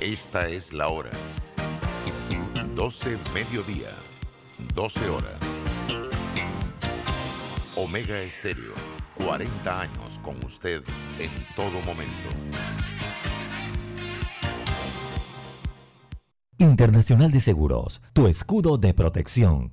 Esta es la hora. 12 mediodía, 12 horas. Omega Estéreo, 40 años con usted en todo momento. Internacional de Seguros, tu escudo de protección,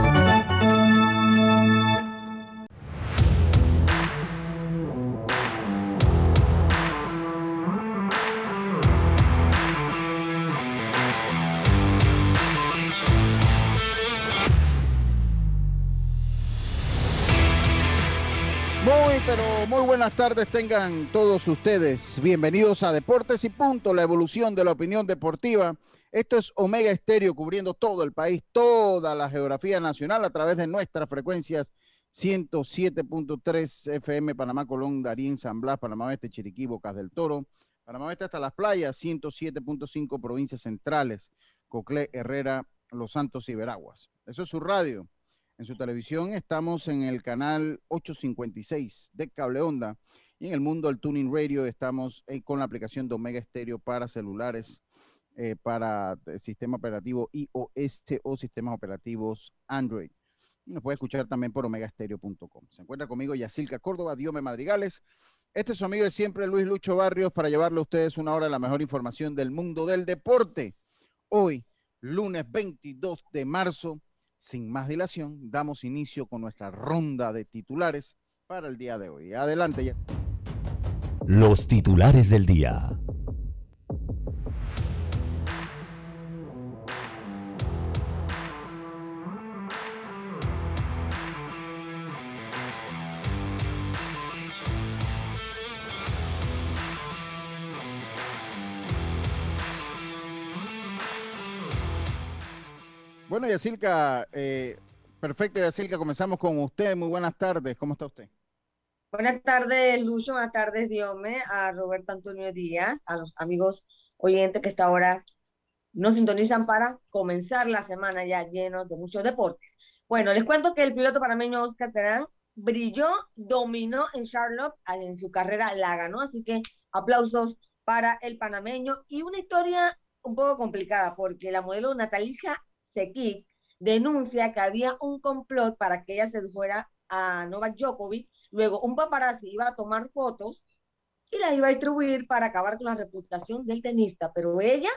Pero muy buenas tardes tengan todos ustedes. Bienvenidos a Deportes y Punto, la evolución de la opinión deportiva. Esto es Omega Estéreo cubriendo todo el país, toda la geografía nacional a través de nuestras frecuencias 107.3 FM Panamá, Colón, Darín, San Blas, Panamá Oeste, Chiriquí, Bocas del Toro, Panamá Oeste hasta las playas, 107.5 provincias centrales, Coclé, Herrera, Los Santos y Veraguas. Eso es su radio. En su televisión estamos en el canal 856 de Cable Onda y en el mundo del Tuning Radio estamos eh, con la aplicación de Omega Stereo para celulares, eh, para eh, sistema operativo iOS o sistemas operativos Android. Y nos puede escuchar también por omegastereo.com. Se encuentra conmigo Yacilca Córdoba, Diome Madrigales. Este es su amigo de siempre, Luis Lucho Barrios, para llevarle a ustedes una hora de la mejor información del mundo del deporte. Hoy, lunes 22 de marzo, sin más dilación, damos inicio con nuestra ronda de titulares para el día de hoy. Adelante. Los titulares del día. Bueno, Yacilca, eh, perfecto, Yacilca, comenzamos con usted. Muy buenas tardes, ¿cómo está usted? Buenas tardes, Lucho, buenas tardes, Diome, a Roberto Antonio Díaz, a los amigos oyentes que esta hora nos sintonizan para comenzar la semana ya llenos de muchos deportes. Bueno, les cuento que el piloto panameño Oscar Serán brilló, dominó en Charlotte, en su carrera la ganó, así que aplausos para el panameño y una historia un poco complicada porque la modelo Natalija Sekik denuncia que había un complot para que ella sedujera a Novak Djokovic, luego un paparazzi iba a tomar fotos y las iba a distribuir para acabar con la reputación del tenista, pero ella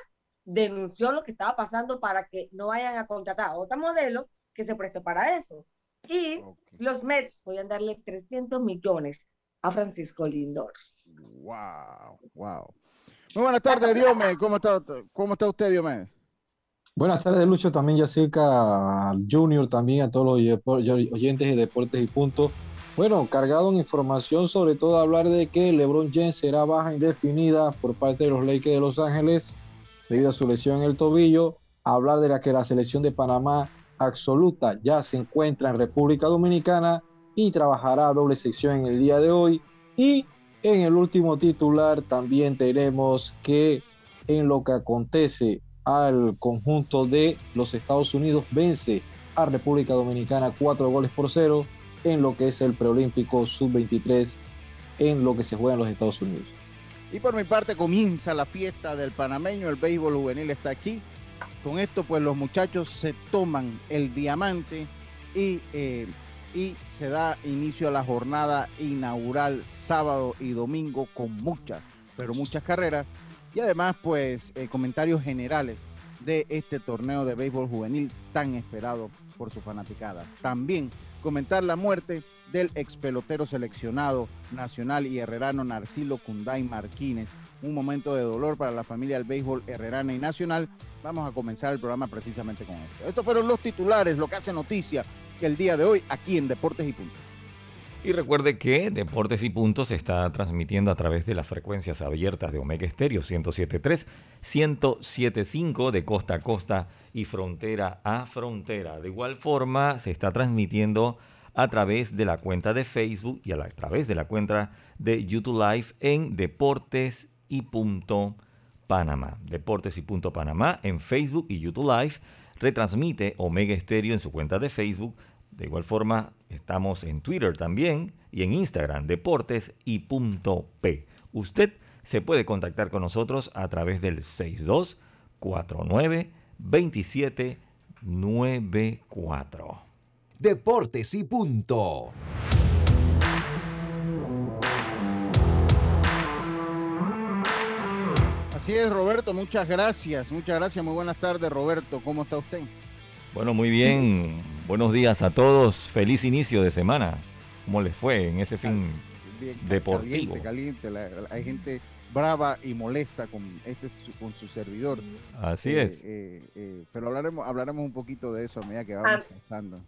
denunció lo que estaba pasando para que no vayan a contratar a otra modelo que se preste para eso. Y okay. los Mets podían darle 300 millones a Francisco Lindor. Wow, wow. Muy buenas tardes, Diome. ¿Cómo está, cómo está usted, Diomedes? Buenas tardes, Lucho, también Jessica Junior, también a todos los oyentes de Deportes y Punto. Bueno, cargado en información, sobre todo hablar de que LeBron James será baja indefinida por parte de los Lakers de Los Ángeles debido a su lesión en el tobillo. Hablar de la que la selección de Panamá absoluta ya se encuentra en República Dominicana y trabajará doble sección en el día de hoy. Y en el último titular también tenemos que en lo que acontece al conjunto de los Estados Unidos vence a República Dominicana cuatro goles por cero en lo que es el preolímpico sub-23 en lo que se juega en los Estados Unidos. Y por mi parte comienza la fiesta del panameño, el béisbol juvenil está aquí. Con esto pues los muchachos se toman el diamante y, eh, y se da inicio a la jornada inaugural sábado y domingo con muchas, pero muchas carreras y además pues eh, comentarios generales de este torneo de béisbol juvenil tan esperado por su fanaticada. También comentar la muerte del ex pelotero seleccionado nacional y herrerano Narcilo Cunday Martínez. Un momento de dolor para la familia del béisbol herrerana y nacional. Vamos a comenzar el programa precisamente con esto. Estos fueron los titulares, lo que hace noticia el día de hoy aquí en Deportes y Puntos. Y recuerde que Deportes y Puntos se está transmitiendo a través de las frecuencias abiertas de Omega Estéreo 107.3, 107.5 de costa a costa y frontera a frontera. De igual forma, se está transmitiendo a través de la cuenta de Facebook y a, través de la cuenta de YouTube Live en Deportes y Punto Panamá. Deportes y Punto Panamá en Facebook y YouTube Live. Retransmite Omega Estéreo en su cuenta de Facebook de igual forma, estamos en Twitter también y en Instagram, deportes y punto P. Usted se puede contactar con nosotros a través del 6249 2794. Deportes y punto. Así es, Roberto, muchas gracias. Muchas gracias, muy buenas tardes, Roberto. ¿Cómo está usted? Bueno, muy bien. Buenos días a todos. Feliz inicio de semana. ¿Cómo les fue en ese fin deportivo? Caliente, caliente. hay gente brava y molesta con este con su servidor. Así eh, es. Eh, eh, pero hablaremos hablaremos un poquito de eso a medida que vamos ah. pasando.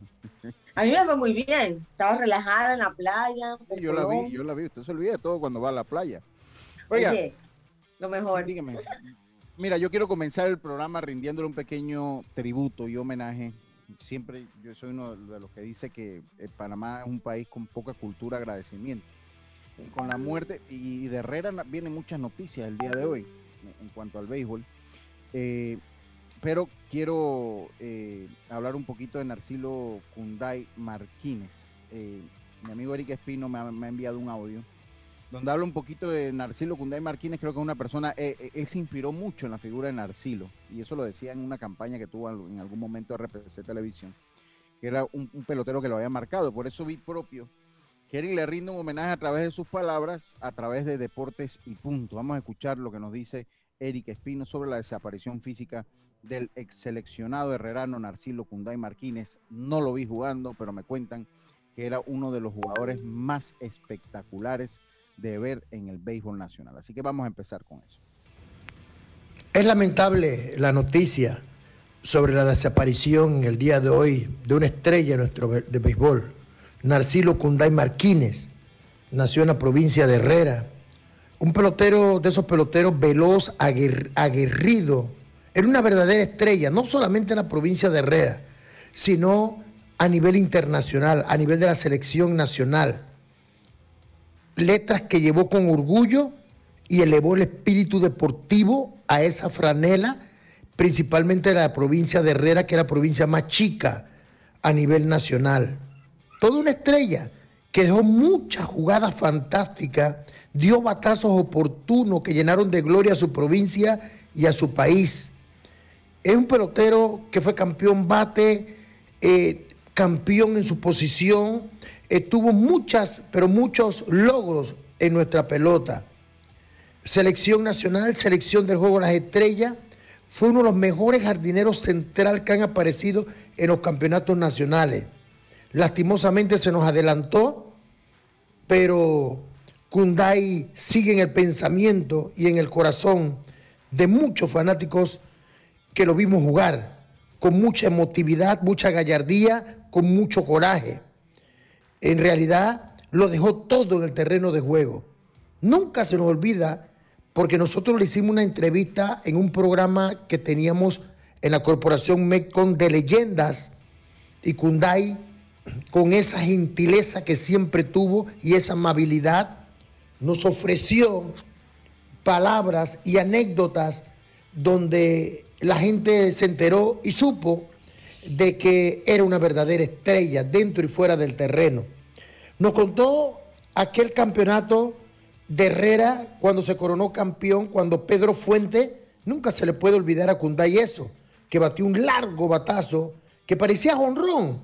A mí me fue muy bien. Estaba relajada en la playa. yo la vi, yo la vi. Usted se olvida de todo cuando va a la playa. Oiga, lo mejor. Dígame. Mira, yo quiero comenzar el programa rindiéndole un pequeño tributo y homenaje. Siempre yo soy uno de los que dice que eh, Panamá es un país con poca cultura agradecimiento. Con la muerte, y de Herrera vienen muchas noticias el día de hoy en cuanto al béisbol. Eh, pero quiero eh, hablar un poquito de Narcilo Kunday Martínez. mi amigo Eric Espino me ha enviado un audio donde habla un poquito de Narcilo Cunday Martínez, creo que es una persona, eh, eh, él se inspiró mucho en la figura de Narcilo, y eso lo decía en una campaña que tuvo en algún momento RPC Televisión, que era un, pelotero que lo había marcado, por eso vi propio que le rinde un homenaje a través de sus palabras, a través de Deportes y Punto. Vamos a escuchar lo que nos dice Eric Espino sobre la desaparición física del ex seleccionado herrerano Narcilo Cunday Martínez. No lo vi jugando, pero me cuentan que era uno de los jugadores más espectaculares de ver en el béisbol nacional. Así que vamos a empezar con eso. Es lamentable la noticia sobre la desaparición el día de hoy de una estrella nuestro de béisbol, Narcilo Cunday Martínez, nació en la provincia de Herrera, un pelotero de esos peloteros veloz, aguerrido, era una verdadera estrella, no solamente en la provincia de Herrera, sino a nivel internacional, a nivel de la selección nacional letras que llevó con orgullo y elevó el espíritu deportivo a esa franela, principalmente de la provincia de Herrera, que era la provincia más chica a nivel nacional. Toda una estrella que dejó muchas jugadas fantásticas, dio batazos oportunos que llenaron de gloria a su provincia y a su país. Es un pelotero que fue campeón bate, eh, campeón en su posición, tuvo muchas, pero muchos logros en nuestra pelota. Selección nacional, selección del juego de las estrellas, fue uno de los mejores jardineros central que han aparecido en los campeonatos nacionales. Lastimosamente se nos adelantó, pero Kundai sigue en el pensamiento y en el corazón de muchos fanáticos que lo vimos jugar con mucha emotividad, mucha gallardía, con mucho coraje en realidad lo dejó todo en el terreno de juego. Nunca se nos olvida, porque nosotros le hicimos una entrevista en un programa que teníamos en la corporación MECON de leyendas y Kundai, con esa gentileza que siempre tuvo y esa amabilidad, nos ofreció palabras y anécdotas donde la gente se enteró y supo de que era una verdadera estrella dentro y fuera del terreno. Nos contó aquel campeonato de Herrera cuando se coronó campeón, cuando Pedro Fuente, nunca se le puede olvidar a Cunday eso, que batió un largo batazo que parecía honrón.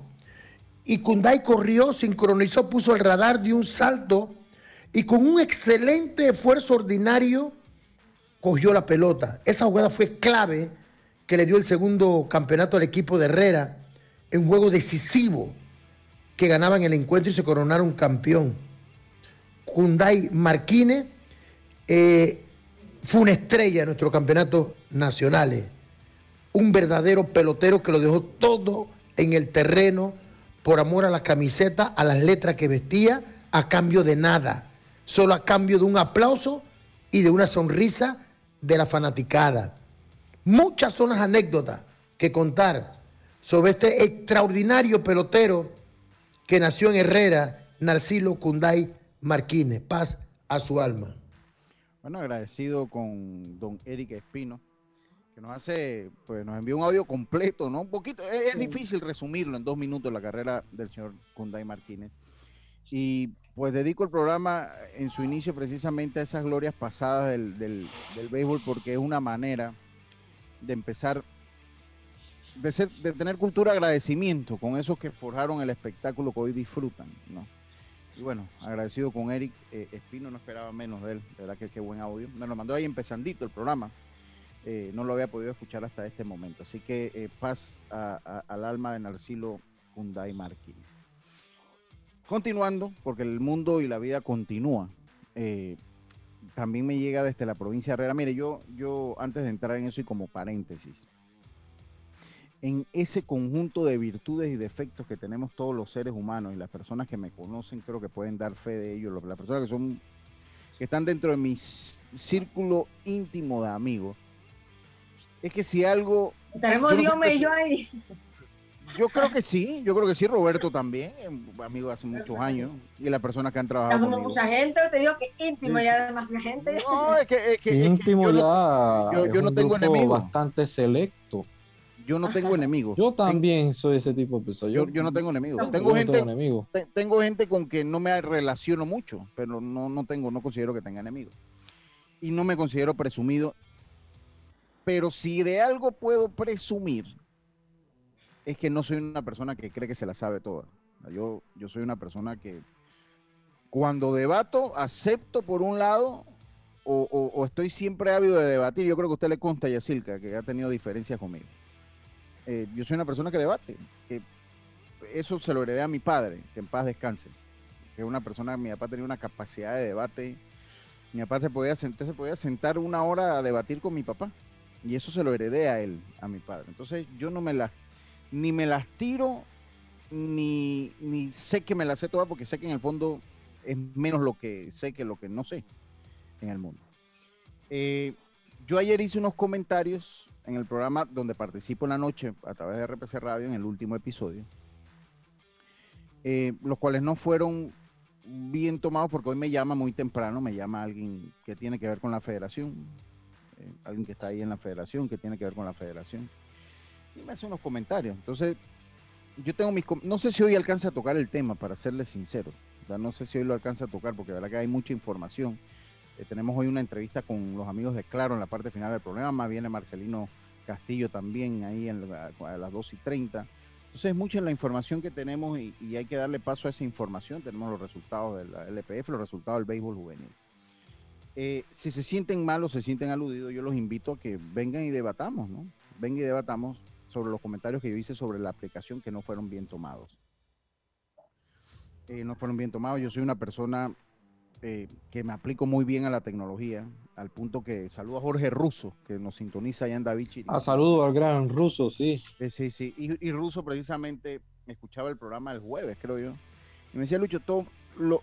Y Cunday corrió, sincronizó, puso el radar, dio un salto y con un excelente esfuerzo ordinario cogió la pelota. Esa jugada fue clave que le dio el segundo campeonato al equipo de Herrera en juego decisivo que ganaban el encuentro y se coronaron campeón. Hyundai Marquine eh, fue una estrella en nuestros campeonatos nacionales. Un verdadero pelotero que lo dejó todo en el terreno por amor a la camiseta, a las letras que vestía, a cambio de nada, solo a cambio de un aplauso y de una sonrisa de la fanaticada. Muchas son las anécdotas que contar sobre este extraordinario pelotero que nació en Herrera, Narcilo Cunday Marquines. Paz a su alma. Bueno, agradecido con don Eric Espino, que nos hace, pues nos envió un audio completo, ¿no? Un poquito, es, es difícil resumirlo en dos minutos la carrera del señor Cunday Martínez. Y pues dedico el programa en su inicio precisamente a esas glorias pasadas del, del, del béisbol porque es una manera de empezar, de, tener cultura de agradecimiento con esos que forjaron el espectáculo que hoy disfrutan, ¿no? Y bueno, agradecido con Eric eh, Espino, no esperaba menos de él, de verdad que qué buen audio. Me lo mandó ahí empezandito el programa, eh, no lo había podido escuchar hasta este momento. Así que eh, paz al alma de Narcilo Hyundai Martínez. Continuando, porque el mundo y la vida continúa. También me llega desde la provincia de Herrera. Mire, yo, yo antes de entrar en eso y como paréntesis, en ese conjunto de virtudes y defectos que tenemos todos los seres humanos y las personas que me conocen creo que pueden dar fe de ello, las personas que son que están dentro de mi círculo íntimo de amigos, es que si algo... Estaremos Dios y yo ahí. Yo creo que sí, yo creo que sí, Roberto también, amigo de hace muchos años, y las personas que han trabajado. Somos mucha gente, te digo que íntimo sí. ya más gente. No, es que, es que, íntimo es que yo ya. No, yo, yo no tengo enemigos. Bastante selecto. Yo no tengo enemigos. Yo también soy ese tipo de persona. Yo, yo, no tengo enemigos. Tengo no gente, tengo enemigos. te- tengo gente con que no me relaciono mucho, pero no, no tengo, no considero que tenga enemigos. Y no me considero presumido. Pero si de algo puedo presumir, es que no soy una persona que cree que se la sabe toda. Yo, yo soy una persona que cuando debato, acepto por un lado o, o- o estoy siempre ávido de debatir. Yo creo que a usted le consta, Yacilca, que ha tenido diferencias conmigo. Eh, yo soy una persona que debate. que eso se lo heredé a mi padre, que en paz descanse. Es una persona, mi papá tenía una capacidad de debate. Mi papá se podía, sentar, se podía sentar una hora a debatir con mi papá. Y eso se lo heredé a él, a mi padre. Entonces yo no me las, ni me las tiro, ni, ni sé que me las sé todas, porque sé que en el fondo es menos lo que sé que lo que no sé en el mundo. Eh, yo ayer hice unos comentarios en el programa donde participo en la noche a través de RPC Radio en el último episodio, eh, los cuales no fueron bien tomados porque hoy me llama muy temprano, me llama alguien que tiene que ver con la federación, eh, alguien que está ahí en la federación, que tiene que ver con la federación, y me hace unos comentarios. Entonces, yo tengo mis... No sé si hoy alcanza a tocar el tema, para serles sincero. O no sé si hoy lo alcanza a tocar porque la verdad que hay mucha información. Eh, tenemos hoy una entrevista con los amigos de Claro en la parte final del programa. Viene Marcelino Castillo también ahí en a las 2 y 30. Entonces es mucha la información que tenemos y, hay que darle paso a esa información. Tenemos los resultados de la LPF, los resultados del béisbol juvenil. Eh, si se sienten mal o se sienten aludidos, yo los invito a que vengan y debatamos, ¿no? Vengan y debatamos sobre los comentarios que yo hice sobre la aplicación que no fueron bien tomados. Eh, no fueron bien tomados. Yo soy una persona eh, que me aplico muy bien a la tecnología, al punto que saludo a Jorge Russo, que nos sintoniza allá en David Chiriquí. A saludo al gran ruso, sí. Sí, sí, sí. Y, y Russo precisamente escuchaba el programa el jueves, creo yo. Y me decía, Lucho, todo lo,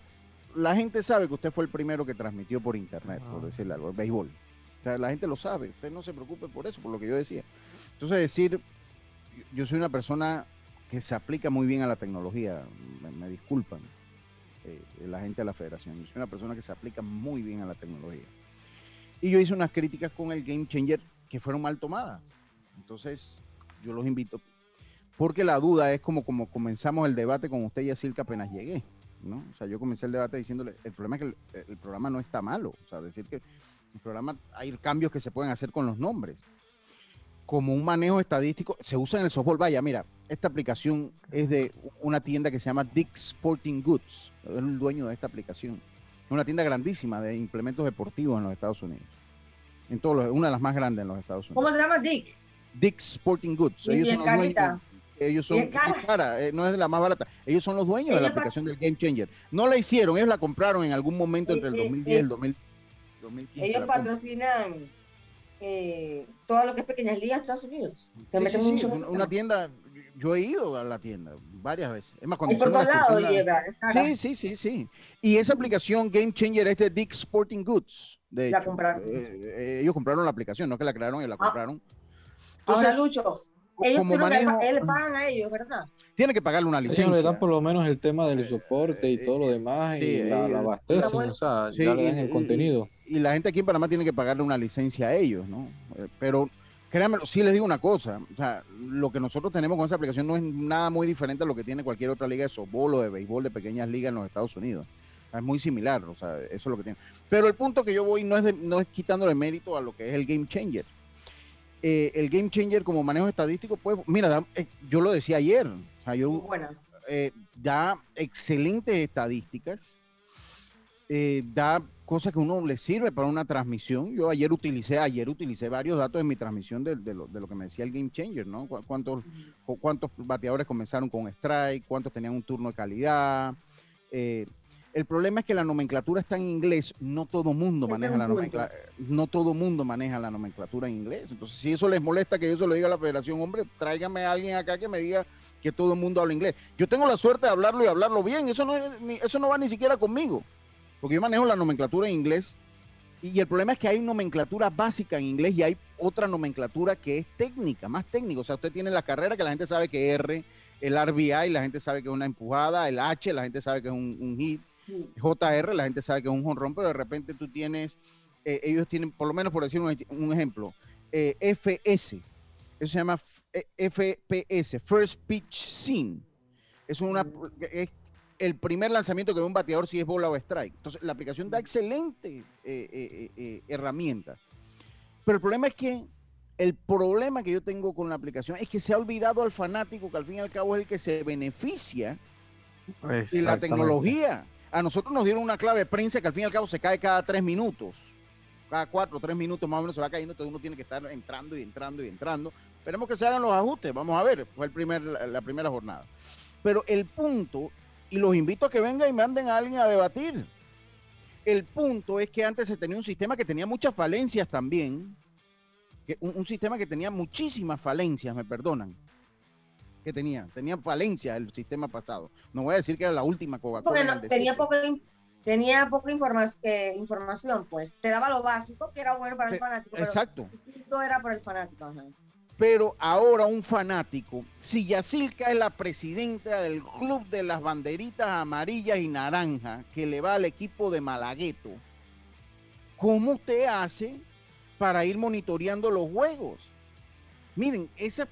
la gente sabe que usted fue el primero que transmitió por internet, por Ah. decirle algo, el béisbol. O sea, la gente lo sabe. Usted no se preocupe por eso, por lo que yo decía. Entonces, decir, yo- yo soy una persona que se aplica muy bien a la tecnología. Me, me disculpan eh, la gente de la federación. Yo soy una persona que se aplica muy bien a la tecnología. Y yo hice unas críticas con el Game Changer que fueron mal tomadas. Entonces, yo los invito. Porque la duda es como, como comenzamos el debate con usted y Asilka apenas llegué. ¿no? O sea, yo comencé el debate diciéndole, el problema es que el, el programa no está malo. O sea, decir que el programa, hay cambios que se pueden hacer con los nombres. Como un manejo estadístico, se usa en el softball. Vaya, mira, esta aplicación es de una tienda que se llama Dick Sporting Goods. Es el dueño de esta aplicación. Es una tienda grandísima de implementos deportivos en los Estados Unidos. En todos los- una de las más grandes en los Estados Unidos. ¿Cómo se llama Dick? Dick Sporting Goods. Ellos son los dueños. Ellos son cara. es cara, eh, no es de la más barata. Ellos son los dueños de la aplicación del Game Changer. No la hicieron, ellos la compraron en algún momento entre el eh, 2010 y el eh, 2000 2015. Ellos patrocinan eh, todo lo que es pequeñas ligas Estados Unidos. Se Sí, una tienda, yo he ido a la tienda varias veces. Es más, Y cuando por todos la lados llega. Sí, sí, sí, sí. Y esa aplicación Game Changer es de Dick Sporting Goods. De La hecho. compraron. Eh, eh, ellos compraron la aplicación, no que la crearon y la Ah. compraron. Ahora, Entonces, Lucho, co- ellos como que él pagan a ellos, ¿verdad? tiene que pagarle una Ellos licencia. le dan por lo menos el tema del soporte y eh, todo lo demás sí, y la, eh, la abastecen, bueno. o sea, Sí, ya le y- dan el y- contenido. Y la gente aquí en Panamá tiene que pagarle una licencia a ellos, ¿no? Eh, Pero créanme, sí les digo una cosa, o sea, lo que nosotros tenemos con esa aplicación no es nada muy diferente a lo que tiene cualquier otra liga de softball o de béisbol de pequeñas ligas en los Estados Unidos. Es muy similar, o sea, eso es lo que tiene. Pero el punto que yo voy no es, de- no es quitándole mérito a lo que es el Game Changer. Eh, el Game Changer como manejo estadístico, pues, mira, eh, yo lo decía ayer, o sea, yo eh, da excelentes estadísticas, eh, da cosas que uno le sirve para una transmisión. Yo ayer utilicé, ayer utilicé varios datos en mi transmisión de, de lo, de lo que me decía el Game Changer, ¿no? Cu- ¿Cuántos, cu- cuántos bateadores comenzaron con strike? ¿Cuántos tenían un turno de calidad? Eh, el problema es que la nomenclatura está en inglés, no todo mundo maneja la nomenclatura, no todo mundo maneja la nomenclatura en inglés. Entonces, si eso les molesta que yo se lo diga a la federación, hombre, tráigame a alguien acá que me diga que todo el mundo habla inglés. Yo tengo la suerte de hablarlo y hablarlo bien, eso no, eso no va ni siquiera conmigo, porque yo manejo la nomenclatura en inglés. Y el problema es que hay nomenclatura básica en inglés y hay otra nomenclatura que es técnica, más técnica. O sea, usted tiene la carrera que la gente sabe que R, el RBI, la gente sabe que es una empujada, el H, la gente sabe que es un, un hit. JR, la gente sabe que es un jonrón, pero de repente tú tienes, eh, ellos tienen, por lo menos por decir un, un ejemplo, eh, FS, eso se llama F- eh, FPS, First Pitch Scene. Es, una, es el primer lanzamiento que ve un bateador si es bola o strike. Entonces, la aplicación da excelente eh, eh, eh, herramientas. Pero el problema es que el problema que yo tengo con la aplicación es que se ha olvidado al fanático, que al fin y al cabo es el que se beneficia y la tecnología. A nosotros nos dieron una clave de prensa que al fin y al cabo se cae cada tres minutos. Cada cuatro o tres minutos más o menos se va cayendo, entonces uno tiene que estar entrando y entrando y entrando. Esperemos que se hagan los ajustes, vamos a ver, fue el primer, la primera jornada. Pero el punto, y los invito a que vengan y manden a alguien a debatir. El punto es que antes se tenía un sistema que tenía muchas falencias también, que un, un sistema que tenía muchísimas falencias, me perdonan, que tenía, tenía falencias el sistema pasado. No voy a decir que era la última Coca-Cola. No- tenía poca, tenía poca informa- eh, información, pues. Te daba lo básico, que era bueno para el fanático, pero Exacto. todo era para el fanático. ajá. Pero ahora un fanático, si Yacilca es la presidenta del club de las banderitas amarillas y naranjas que le va al equipo de Malagueto, ¿cómo usted hace para ir monitoreando los juegos? Miren, ese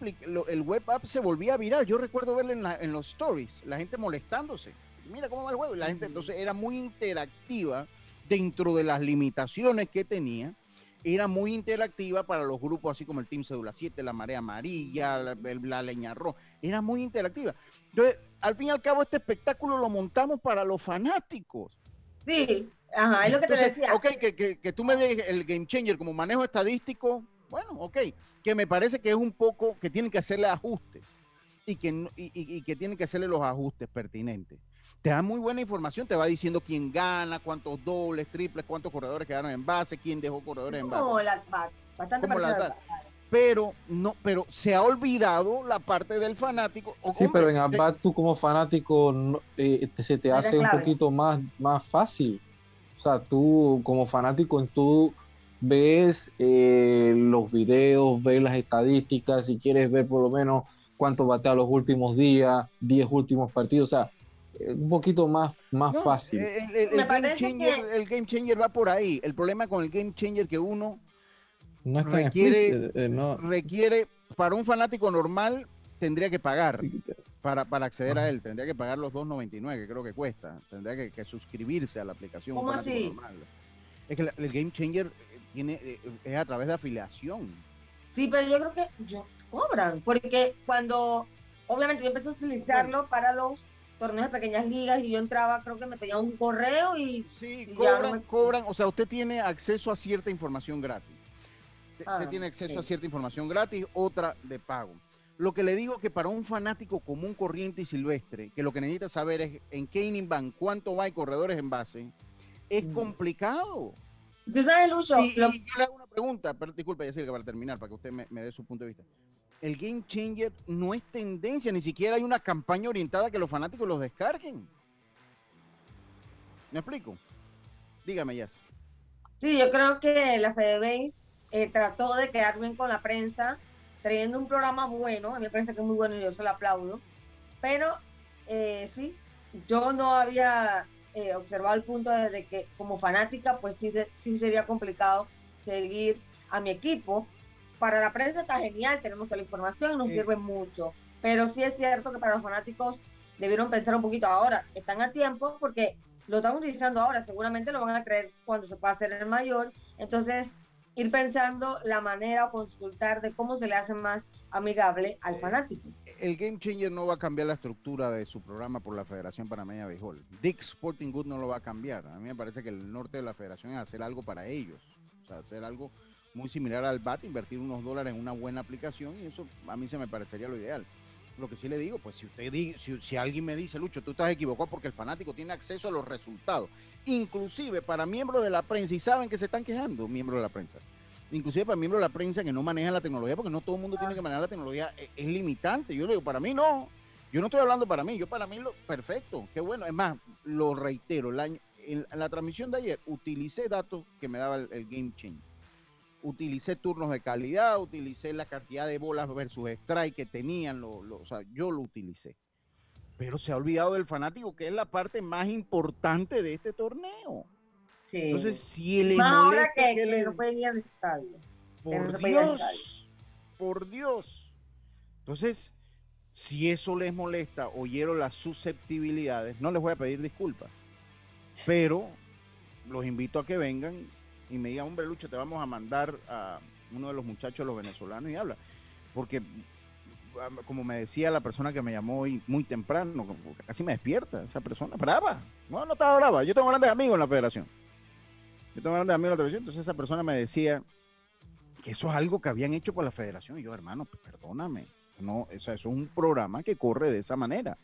el web app se volvía viral. Yo recuerdo verlo en, la- en los stories, la gente molestándose. Mira cómo va el juego. Y la gente entonces era muy interactiva dentro de las limitaciones que tenía era muy interactiva para los grupos así como el Team Cédula 7, la Marea Amarilla, la, la Leña Roja. Era muy interactiva. Entonces, al fin y al cabo, este espectáculo lo montamos para los fanáticos. Sí, ajá, es lo que te Entonces, decía. ok, que, que- que tú me des el Game Changer como manejo estadístico, bueno, ok, que me parece que es un poco, que tienen que hacerle ajustes y que, no- y, y- y que tienen que hacerle los ajustes pertinentes. Te da muy buena información, te va diciendo quién gana, cuántos dobles, triples, cuántos corredores quedaron en base, quién dejó corredores en base Como el at-bats, bastante Como pero no, pero se ha olvidado la parte del fanático. O, Sí, hombre, pero en te- Abad tú como fanático no- eh, te- se te hace un poquito más, más fácil. O sea, tú como fanático tú ves eh, los videos, ves las estadísticas, si quieres ver por lo menos cuánto batea los últimos días, 10 últimos partidos, o sea, un poquito más, más no, fácil. El, el- el Me game changer, que- el game changer va por ahí. El problema con el game changer que uno no requiere- eh, no. requiere, para un fanático normal, tendría que pagar para, para acceder a él. Tendría que pagar los 2.99, que creo que cuesta. Tendría que, que suscribirse a la aplicación. ¿Cómo así? normal. Es que la- el game changer eh, tiene, eh, es a través de afiliación. Sí, pero yo creo que yo, cobran, porque cuando, obviamente yo empecé a utilizarlo para los torneos de pequeñas ligas y yo entraba, creo que me pedía un correo y Sí, Y cobran, no me- cobran, o sea, usted tiene acceso a cierta información gratis. Usted- Ah, usted tiene acceso a cierta información gratis, otra de pago. Lo que le digo que para un fanático común, corriente y silvestre, que lo que necesita saber es en qué inning van, cuánto va y corredores en base, es Mm. complicado. tú sabes, Lucho, Y, lo- y yo le hago una pregunta, pero disculpe, Yacirca, para terminar, para que usted me, me dé su punto de vista. El Game Changer no es tendencia, ni siquiera hay una campaña orientada a que los fanáticos los descarguen. ¿Me explico? Dígame, Jazz. Sí, yo creo que la FedeBase eh, trató de quedar bien con la prensa, trayendo un programa bueno, a mí me parece que es muy bueno y yo se lo aplaudo, pero eh, sí, yo no había eh, observado el punto de que como fanática, pues sí, sí sería complicado seguir a mi equipo. Para la prensa está genial, tenemos toda la información nos sirve mucho, pero sí es cierto que para los fanáticos debieron pensar un poquito ahora, están a tiempo porque lo están utilizando ahora, seguramente lo van a creer cuando se pueda hacer el mayor. Entonces, ir pensando la manera o consultar de cómo se le hace más amigable al fanático. El Game Changer no va a cambiar la estructura de su programa por la Federación Panameña de Béisbol. Dick Sporting Good no lo va a cambiar. A mí me parece que el norte de la federación es hacer algo para ellos. O sea, hacer algo muy similar al BAT, invertir unos dólares en una buena aplicación y eso a mí se me parecería lo ideal. Lo que sí le digo, pues si usted si, si alguien me dice, Lucho, tú estás equivocado porque el fanático tiene acceso a los resultados, inclusive para miembros de la prensa, y saben que se están quejando, miembros de la prensa, inclusive para miembros de la prensa que no manejan la tecnología, porque no todo el mundo tiene que manejar la tecnología, es, es limitante. Yo le digo, para mí no, yo no estoy hablando para mí, yo para mí lo perfecto, qué bueno. Es más, lo reitero, en, la transmisión de ayer utilicé datos que me daba el, Game Change utilicé turnos de calidad, utilicé la cantidad de bolas versus strike que tenían, lo, o sea, yo lo utilicé. Pero se ha olvidado del fanático, que es la parte más importante de este torneo. Entonces, si le molesta que, le... no puede ir al estadio. Por Dios, por Dios. Entonces, si eso les molesta, oyeron las susceptibilidades, no les voy a pedir disculpas. Pero los invito a que vengan y me diga, hombre, Lucho, te vamos a mandar a uno de los muchachos, los venezolanos, y habla. Porque, como me decía la persona que me llamó hoy muy temprano, casi me despierta esa persona, brava. No, no estaba brava. Yo tengo grandes amigos en la federación. Yo tengo grandes amigos en la federación. Entonces esa persona me decía que eso es algo que habían hecho por la federación. Y yo, hermano, perdóname. No, eso es un programa que corre de esa manera.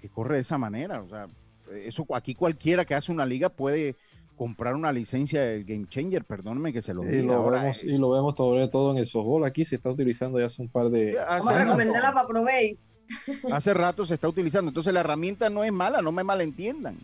Que corre de esa manera. O sea, eso aquí cualquiera que hace una liga puede comprar una licencia del Game Changer, perdóneme que se lo diga. Y lo, vemos, y lo vemos sobre todo en el softball. Aquí se está utilizando ya hace un par de... Vamos a recomendarla para probéis. Hace rato se está utilizando. Entonces la herramienta no es mala, no me malentiendan.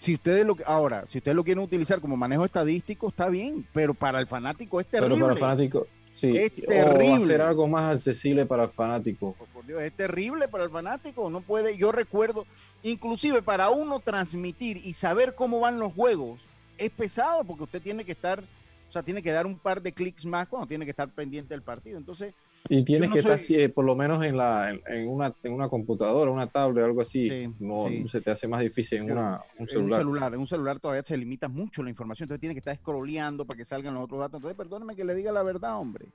Si ustedes lo ahora, si ustedes lo quieren utilizar como manejo estadístico, está bien, pero para el fanático es terrible. Pero para el fanático, sí. Es terrible. O hacer algo más accesible para el fanático. Por Dios, es terrible para el fanático. No puede, yo recuerdo, inclusive para uno transmitir y saber cómo van los juegos, es pesado porque usted tiene que estar, o sea, tiene que dar un par de clics más cuando tiene que estar pendiente del partido. Entonces. Y tienes que estar eh, por lo menos en, la, en, una, en una computadora, una tablet, algo así. no se te hace más difícil en una, un celular. En un celular, en un celular todavía se limita mucho la información. Entonces tiene que estar scrolleando para que salgan los otros datos. Entonces, perdóneme que le diga la verdad, hombre.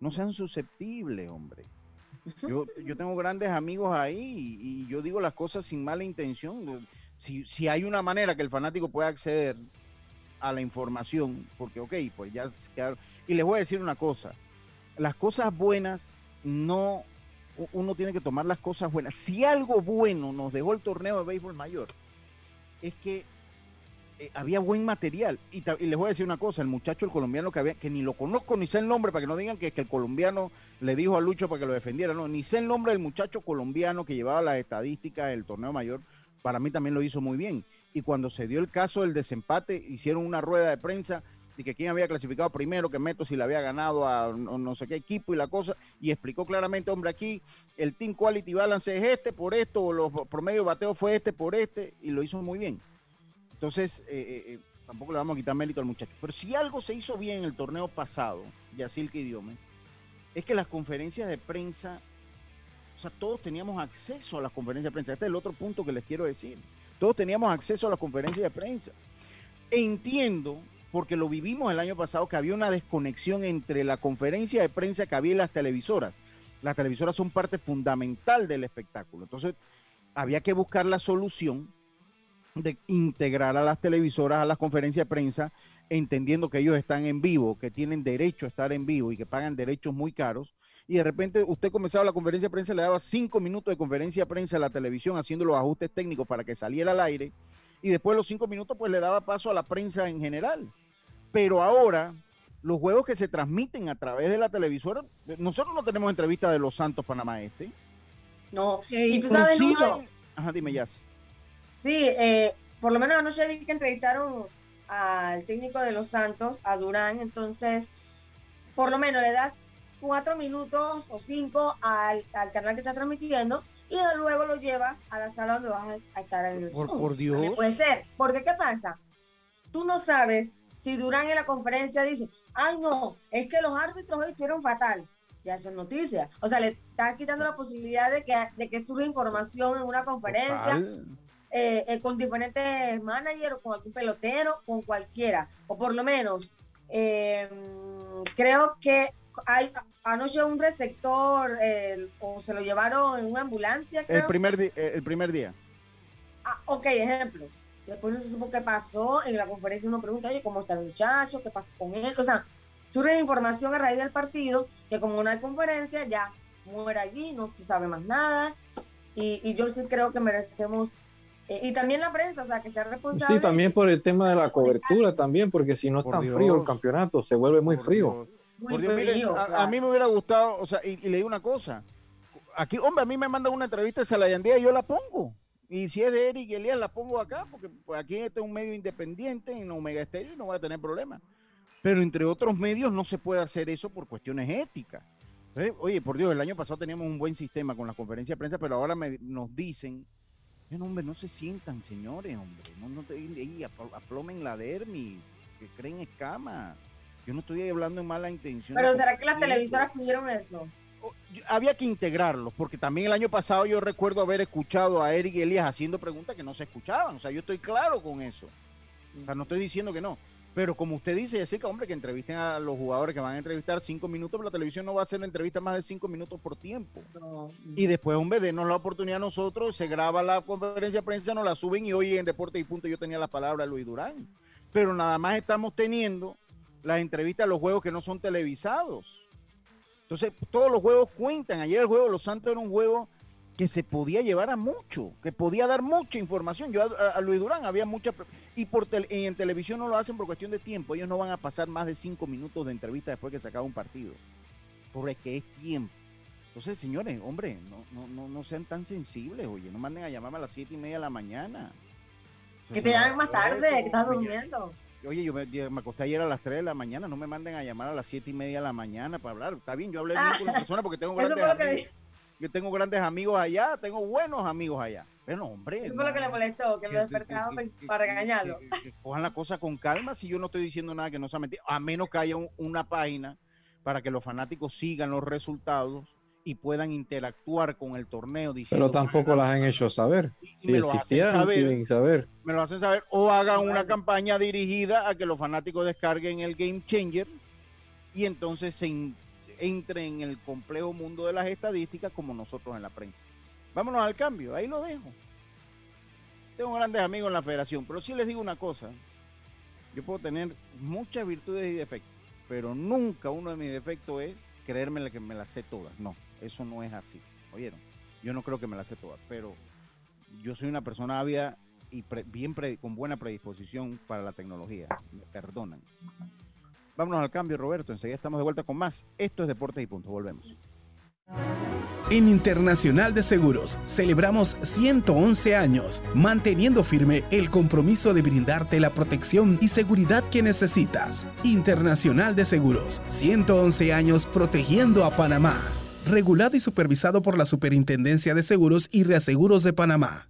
No sean susceptibles, hombre. Yo, yo tengo grandes amigos ahí y, yo digo las cosas sin mala intención. Si, si hay una manera que el fanático pueda acceder a la información, porque, ok, pues ya quedaron. Y les voy a decir una cosa, las cosas buenas no, uno tiene que tomar las cosas buenas. Si algo bueno nos dejó el torneo de béisbol mayor, es que eh, había buen material. Y, les voy a decir una cosa, el muchacho, el colombiano que había, que ni lo conozco, ni sé el nombre, para que no digan que, que el colombiano le dijo a Lucho para que lo defendiera, no, ni sé el nombre del muchacho colombiano que llevaba las estadísticas del torneo mayor, para mí también lo hizo muy bien y cuando se dio el caso del desempate, hicieron una rueda de prensa de que quién había clasificado primero, que Meto si le había ganado a no, sé qué equipo y la cosa, y explicó claramente, hombre, aquí el Team Quality Balance es este por esto, o los promedio bateo fue este por este, y lo hizo muy bien. Entonces, eh, eh, eh, tampoco le vamos a quitar mérito al muchacho. Pero si algo se hizo bien en el torneo pasado, Yacil que idioma, es que las conferencias de prensa, o sea, todos teníamos acceso a las conferencias de prensa. Este es el otro punto que les quiero decir todos teníamos acceso a la conferencia de prensa. Entiendo, porque lo vivimos el año pasado, que había una desconexión entre la conferencia de prensa que había y las televisoras. Las televisoras son parte fundamental del espectáculo. Entonces, había que buscar la solución de integrar a las televisoras a las conferencias de prensa, entendiendo que ellos están en vivo, que tienen derecho a estar en vivo y que pagan derechos muy caros, y de repente usted comenzaba la conferencia de prensa, le daba cinco minutos de conferencia de prensa a la televisión haciendo los ajustes técnicos para que saliera al aire y después los cinco minutos pues le daba paso a la prensa en general. Pero ahora los juegos que se transmiten a través de la televisora. Nosotros no tenemos entrevista de los Santos Panamá Este. No, y tú sabes, Ajá, dime ya. sí, eh, por lo menos anoche vi que entrevistaron al técnico de los Santos, a Durán, entonces, por lo menos le das cuatro minutos o cinco al, al canal que está transmitiendo y luego lo llevas a la sala donde vas a, estar en el Por, show. por Dios. También Puede ser, porque ¿qué pasa? Tú no sabes si Durán en la conferencia dice, ay no, es que los árbitros hoy fueron fatal. Ya eso es noticia. O sea, le estás quitando la posibilidad de que, de que surja información en una conferencia Total. Eh, eh, con diferentes managers o con algún pelotero, con cualquiera. O por lo menos, eh, creo que hay anoche un receptor, o se lo llevaron en una ambulancia. El primer, eh, el primer día. Ah, ok, ejemplo. Después no se supo qué pasó. En la conferencia uno pregunta, oye, ¿cómo está el muchacho? ¿Qué pasó con él? O sea, surge información a raíz del partido que como no hay conferencia, ya muere allí, no se sabe más nada. Y, y yo sí creo que merecemos... y también la prensa, o sea, que sea responsable. Sí, también por el tema de la cobertura también, porque si no es Por tan Dios. frío el campeonato, se vuelve muy Por frío. Dios. Muy Por Dios, mire, frío, a, a mí me hubiera gustado, o sea, y, y le digo una cosa. Aquí, hombre, a mí me mandan una entrevista de Salayandía y yo la pongo. Y si es de Eric y Elías, la pongo acá, porque pues, aquí este es un medio independiente en Omega Estéreo y no voy a tener problema. Pero entre otros medios no se puede hacer eso por cuestiones éticas. ¿Eh? Oye, por Dios, el año pasado teníamos un buen sistema con las conferencias de prensa, pero ahora me- nos dicen, "Eh, no, hombre, no se sientan, señores, hombre, no, no aplomen la dermis, que creen escama. Yo no estoy hablando en mala intención. Pero ¿será que las televisoras pidieron eso? Había que integrarlos, porque también el año pasado yo recuerdo haber escuchado a Eric Elías haciendo preguntas que no se escuchaban. O sea, yo estoy claro con eso. O sea, no estoy diciendo que no. Pero como usted dice, Jessica, hombre, que entrevisten a los jugadores que van a entrevistar cinco minutos, pero la televisión no va a hacer la entrevista más de cinco minutos por tiempo. No. Y después, hombre, denos la oportunidad a nosotros, se graba la conferencia de prensa, nos la suben y hoy en Deporte y Punto yo tenía la palabra Luis Durán. Pero nada más estamos teniendo las entrevistas a los juegos que no son televisados. Entonces, todos los juegos cuentan. Ayer el juego de los Santos era un juego que se podía llevar a mucho, que podía dar mucha información. Yo a, Luis Durán había mucha... Y por tel- y en televisión no lo hacen por cuestión de tiempo. Ellos no van a pasar más de cinco minutos de entrevista después que se acaba un partido. Porque es tiempo. Entonces, señores, hombre, no, no, no, no sean tan sensibles, oye, no manden a llamarme a las siete y media de la mañana. Que te llamen más tarde, que estás durmiendo. Oye, yo me, yo me acosté ayer a las 3 de la mañana, no me manden a llamar a las siete y media de la mañana para hablar. Está bien, yo hablé bien con la persona porque tengo grandes amigos. Yo tengo grandes amigos allá, tengo buenos amigos allá. Pero hombre. eso fue lo que le no, molestó, que lo que- pues, que- para regañarlo. cojan la cosa con calma si yo no estoy diciendo nada que no sea mentira, a menos que haya un- una página para que los fanáticos sigan los resultados y puedan interactuar con el torneo diciendo Pero tampoco las han hecho saber. Si me lo hacen existieran, saber, saber. me lo hacen saber o hagan una campaña dirigida a que los fanáticos descarguen el Game Changer y entonces se entre en el complejo mundo de las estadísticas como nosotros en la prensa. Vámonos al cambio, ahí lo dejo. Tengo grandes amigos en la federación, pero sí les digo una cosa. Yo puedo tener muchas virtudes y defectos, pero nunca uno de mis defectos es creerme que me las sé todas. No, eso no es así. ¿Oyeron? Yo no creo que me las sé todas, pero yo soy una persona ávida y bien con buena predisposición para la tecnología. Me perdonan. Vámonos al cambio, Roberto. Enseguida estamos de vuelta con más. Esto es Deportes y Punto. Volvemos. En Internacional de Seguros celebramos 111 años, manteniendo firme el compromiso de brindarte la protección y seguridad que necesitas. Internacional de Seguros, 111 años protegiendo a Panamá. Regulado y supervisado por la Superintendencia de Seguros y Reaseguros de Panamá.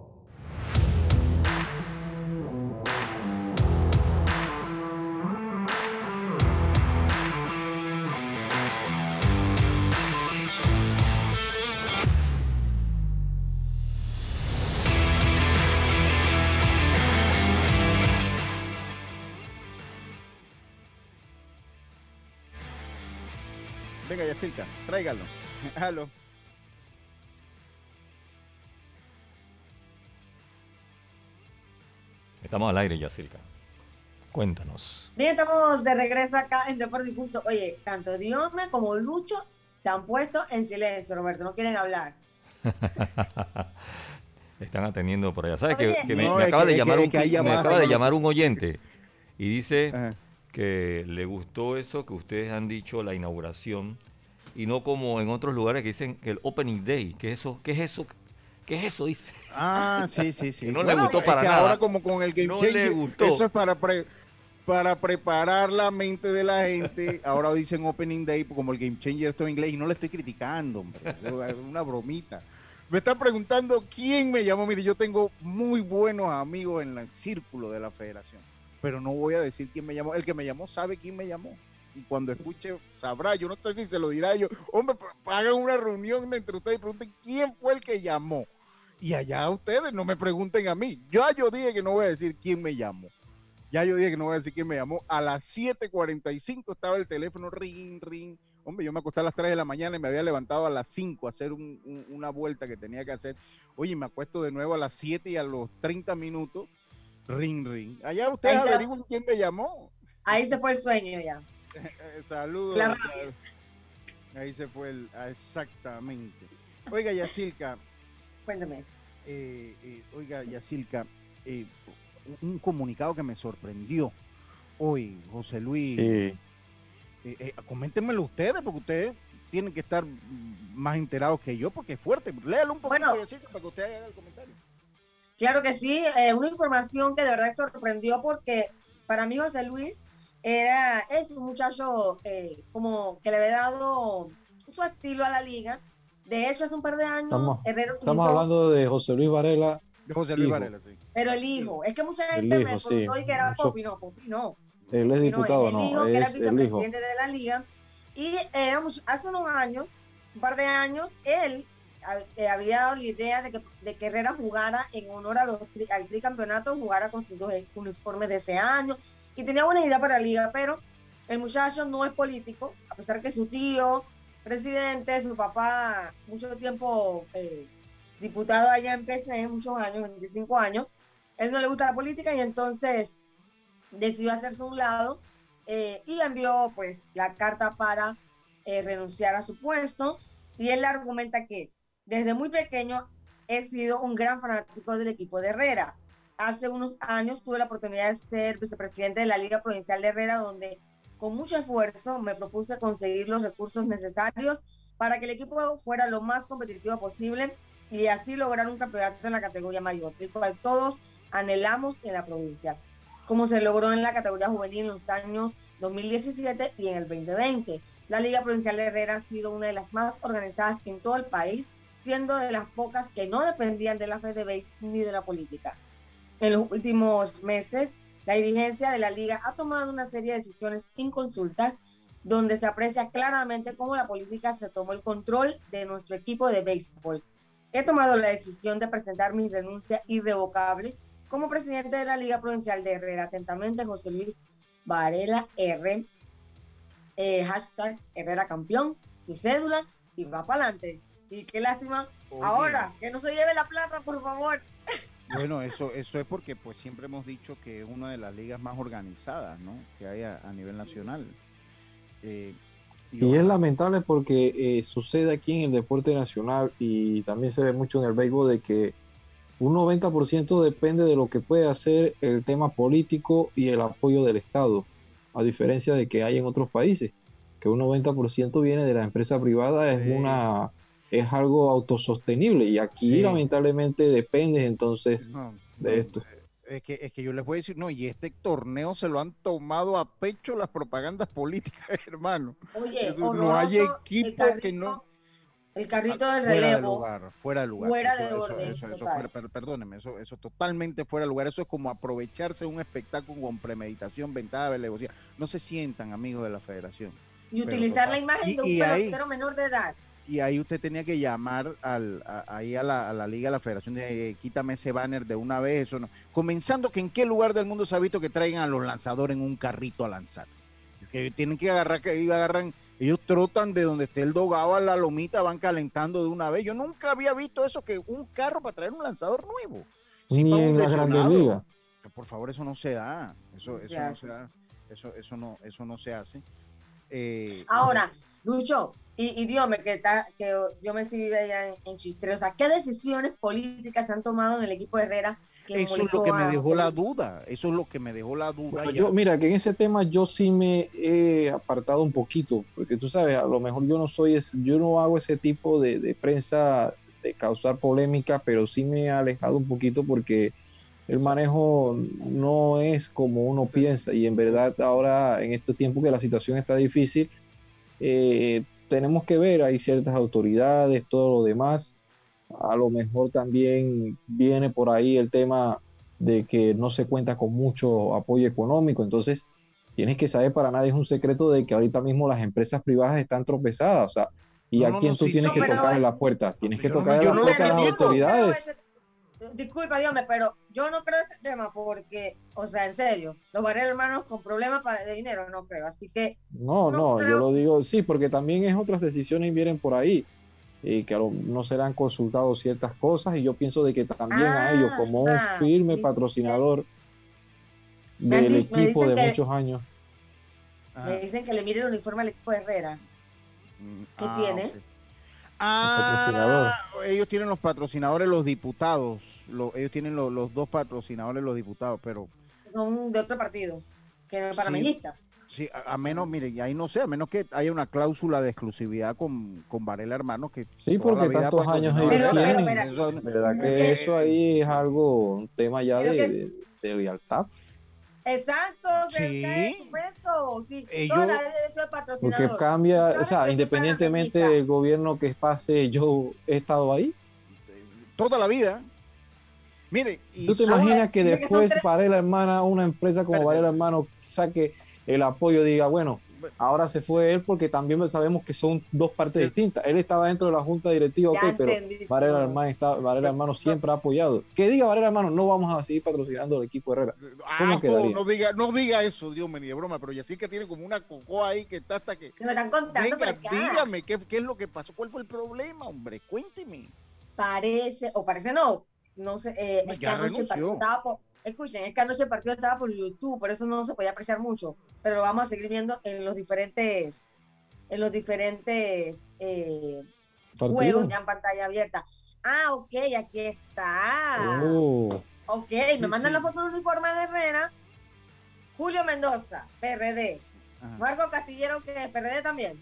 Venga, Yacirca, tráigalo. Aló. Estamos al aire, Yacirca. Cuéntanos. Bien, estamos de regreso acá en Deportes y Punto. Oye, tanto Diome como Lucho se han puesto en silencio, Roberto, no quieren hablar. Están atendiendo por allá. ¿Sabes que, Oye, que me, No, me es acaba que- de es llamar que- un me acaba de llamar un oyente y dice Ajá. Que le gustó eso que ustedes han dicho la inauguración y no como en otros lugares que dicen que el opening day, ¿qué es eso? ¿Qué es eso? ¿Qué es eso? Dice. Ah, sí, sí, sí. Que no le gustó es para que nada. Ahora como con el Game No le Changer, gustó. Eso es para pre- para preparar la mente de la gente. Ahora dicen Opening Day como el Game Changer esto en inglés y no le estoy criticando, hombre. Eso Es una bromita. Me está preguntando quién me llamó. Mire, yo tengo muy buenos amigos en el círculo de la federación, pero no voy a decir quién me llamó. El que me llamó sabe quién me llamó. Y cuando escuche, sabrá. Yo no sé si se lo dirá yo. Hombre, hagan una reunión entre ustedes y pregunten quién fue el que llamó. Y allá ustedes no me pregunten a mí. Ya yo dije que no voy a decir quién me llamó. Ya yo dije que no voy a decir quién me llamó. A las 7:45 estaba el teléfono ring, ring. Hombre, yo me acosté a las 3 de la mañana y me había levantado a las 5 a hacer un- una vuelta que tenía que hacer. Oye, me acuesto de nuevo a las 7 y a los 30 minutos, ring, ring. Allá ustedes averigüen quién me llamó. Ahí se fue el sueño ya. Saludos. La Ahí se fue el. ah, Exactamente. Oiga, Yacilca. Cuéntame. eh, eh, oiga, Yacilca, eh, un comunicado que me sorprendió hoy, José Luis. Sí. Eh, eh, coméntenmelo ustedes, porque ustedes tienen que estar más enterados que yo, porque es fuerte. Léalo un poquito, Bueno. Yacilca, para que usted haga el comentario. Claro que sí, eh, una información que de verdad sorprendió porque para mí José Luis era, es un muchacho eh, como que le había dado su estilo a la liga. De hecho, hace un par de años, Estamos, Herrera estamos hablando de José Luis Varela. De José Luis hijo. Varela, sí. pero el hijo, es que mucha El gente me hijo, sí. preguntó y que era Mucho- Popi, no, Popi no. Él es No, diputado, el no, hijo, que era el hijo. vicepresidente de la liga. Y hace unos años, un par de años, él había dado la idea de que, de que Herrera jugara en honor a los al tricampeonato, jugara con sus dos uniformes de ese año. Y tenía buena idea para la liga, pero el muchacho no es político, a pesar que su tío, presidente, su papá, mucho tiempo eh, diputado allá en PC, muchos años, 25 años, él no le gusta la política y entonces decidió hacerse a un lado eh, y envió pues la carta para eh, renunciar a su puesto y él argumenta que desde muy pequeño he sido un gran fanático del equipo de Herrera. Hace unos años tuve la oportunidad de ser vicepresidente de la Liga Provincial de Herrera donde con mucho esfuerzo me propuse conseguir los recursos necesarios para que el equipo fuera lo más competitivo posible y así lograr un campeonato en la categoría mayor, el cual todos anhelamos en la provincia como se logró en la categoría juvenil en los años 2017 y en el 2020. La Liga Provincial de Herrera ha sido una de las más organizadas en todo el país, siendo de las pocas que no dependían de la FedBase ni de la política. En los últimos meses, la dirigencia de la liga ha tomado una serie de decisiones inconsultas donde se aprecia claramente cómo la política se tomó el control de nuestro equipo de béisbol. He tomado la decisión de presentar mi renuncia irrevocable como presidente de la Liga Provincial de Herrera. Atentamente, José Luis Varela R. eh, hashtag Herrera Campeón, su cédula y va para adelante. Y qué lástima. Oye. Ahora, que no se lleve la plata, por favor. Bueno, eso, eso es porque pues siempre hemos dicho que es una de las ligas más organizadas, ¿no? Que hay a, a nivel nacional. Eh, Y es lamentable porque eh, sucede aquí en el deporte nacional y también se ve mucho en el béisbol de que un 90% depende de lo que puede hacer el tema político y el apoyo del Estado, a diferencia de que hay en otros países, que un 90% viene de la empresa privada, es Sí. una es algo autosostenible y aquí Sí. lamentablemente depende entonces No, de no, esto. Es que, es que yo les voy a decir, no, y este torneo se lo han tomado a pecho las propagandas políticas, hermano. Oye, Eso no hay equipo carrito, que no... El carrito de Fuera de relevo. lugar, fuera de lugar. Fuera Eso- de eso- orden, eso- eso total. fuera- per- perdóneme, eso, eso totalmente fuera de lugar. Eso es como aprovecharse de un espectáculo con premeditación, ventaja de alevosía. No se sientan amigos de la federación. Y Pero utilizar la imagen Y- de un ahí- pelotero menor de edad. Y ahí usted tenía que llamar al, a- ahí a la, a la liga, a la federación, de eh, quítame ese banner de una vez, eso no. Comenzando que en qué lugar del mundo se ha visto que traigan a los lanzadores en un carrito a lanzar. Que tienen que agarrar, que agarran Ellos trotan de donde esté el dogado a la lomita, van calentando de una vez. Yo nunca había visto eso, que un carro para traer un lanzador nuevo. Sí, Ni en la Grande. Liga. Por favor, eso no se da. Eso, eso no se da. Eso, eso no, eso no se hace. Eh, Ahora, Lucho, y, y dígame que, está, que yo me sigo allá en, en Chistré, o sea, ¿qué decisiones políticas se han tomado en el equipo de Herrera? que eso es lo que me dejó la duda. Eso es lo que me dejó la duda. Bueno, ya. yo, mira, que en ese tema yo sí me he apartado un poquito, porque tú sabes, a lo mejor yo no soy, es- yo no hago ese tipo de, de prensa de causar polémica, pero sí me he alejado un poquito porque el manejo no es como uno piensa y en verdad ahora en estos tiempos que la situación está difícil, eh, tenemos que ver, hay ciertas autoridades, todo lo demás. A lo mejor también viene por ahí el tema de que no se cuenta con mucho apoyo económico. Entonces, tienes que saber, para nadie es un secreto de que ahorita mismo las empresas privadas están tropezadas. O sea, y No, a quién no, tú sí, tienes que pero- tocar en la puerta. Tienes que yo no- tocar en yo la puerta a las autoridades. Disculpa, dígame, pero yo no creo ese tema porque, o sea, en serio, los varios hermanos con problemas para, de dinero no creo. Así que No, No no, creo- yo lo digo, sí, porque también es otras decisiones vienen por ahí y que no serán consultados ciertas cosas y yo pienso de que también a ellos como un Ah, firme sí. patrocinador del equipo de que- muchos años. Me dicen que le mire el uniforme al equipo de Herrera. Mm, ¿Qué ah, tiene? Ah, ellos tienen los patrocinadores, los diputados. Lo- ellos tienen lo- los dos patrocinadores, los diputados, pero Son de otro partido, que no es Sí. panameñista. sí, a, a menos, mire, y ahí no sé, a menos que haya una cláusula de exclusividad con, con Varela Hermanos que Sí, porque vida tantos años patrocinaba ellos a Varela. tienen. pero, Eso- ¿Verdad Pero que eso ahí es algo, un tema ya Pero de, que- de, de lealtad? Exacto, Sí. sí. Eso, sí. Ellos- la Porque cambia, ¿Sabes o sea, independientemente del gobierno que pase, yo he estado ahí. toda la vida. Mire, y ¿Tú te imaginas que después tres- Varela Hermana, una empresa como. Varela Hermano, saque el apoyo, diga, bueno, ahora se fue él porque también sabemos que son dos partes Sí. distintas. Él estaba dentro de la junta directiva, Ya ok, pero Varela. Hermano, está, Varela Hermano siempre ha apoyado. Que diga Varela Hermano, no vamos a seguir patrocinando al equipo Herrera. ¿Cómo Ah, no, quedaría? no diga, no diga eso, Dios mío, ni de broma, pero Yacir que tiene como una cocoa ahí que está hasta que. Me están contando Venga, dígame, ¿qué, ¿qué es lo que pasó? ¿Cuál fue el problema, hombre? Cuénteme. Parece, o parece no, no sé, eh, No, es que ya anoche el partido renunció. estaba por, escuchen, es que anoche el partido estaba por YouTube, por eso no se podía apreciar mucho, pero lo vamos a seguir viendo en los diferentes, en los diferentes eh, juegos ya en pantalla abierta. Ah, ok, aquí está. Oh, Ok, Sí, me mandan sí. la foto del uniforme de Herrera. Julio Mendoza, PRD. Ajá. Marco Castillero, que es PRD también.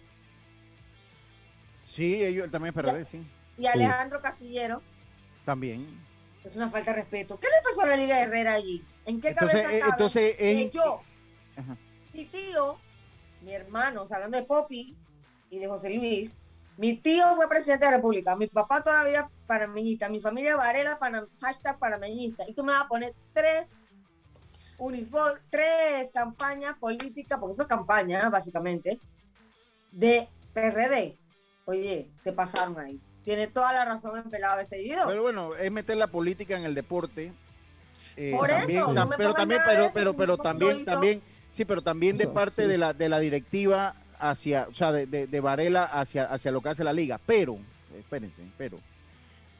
Sí, ellos él también es PRD, sí. Y Alejandro Castillero. También. Es una falta de respeto. ¿Qué le pasó a la Liga de Herrera allí? ¿En qué Entonces, cabeza eh, cabe entonces que es- yo, Ajá. mi tío, mi hermano, o sea, hablando de Poppy y de José Luis, mi tío fue presidente de la República, mi papá todavía panameñista, mi familia Varela, panam- hashtag panameñista, y tú me vas a poner tres uniformes, tres campañas políticas, porque eso es campaña, básicamente, de PRD. Oye, se pasaron ahí. Tiene toda la razón en pelado haber seguido. Pero bueno, es meter la política en el deporte. Eh, Por también, eso, no tam- me pero también, pero, eso, pero, pero también, hizo. también, sí, pero también de parte sí. de la de la directiva hacia, o sea, de, de, de Varela hacia, hacia lo que hace la liga. Pero, espérense, pero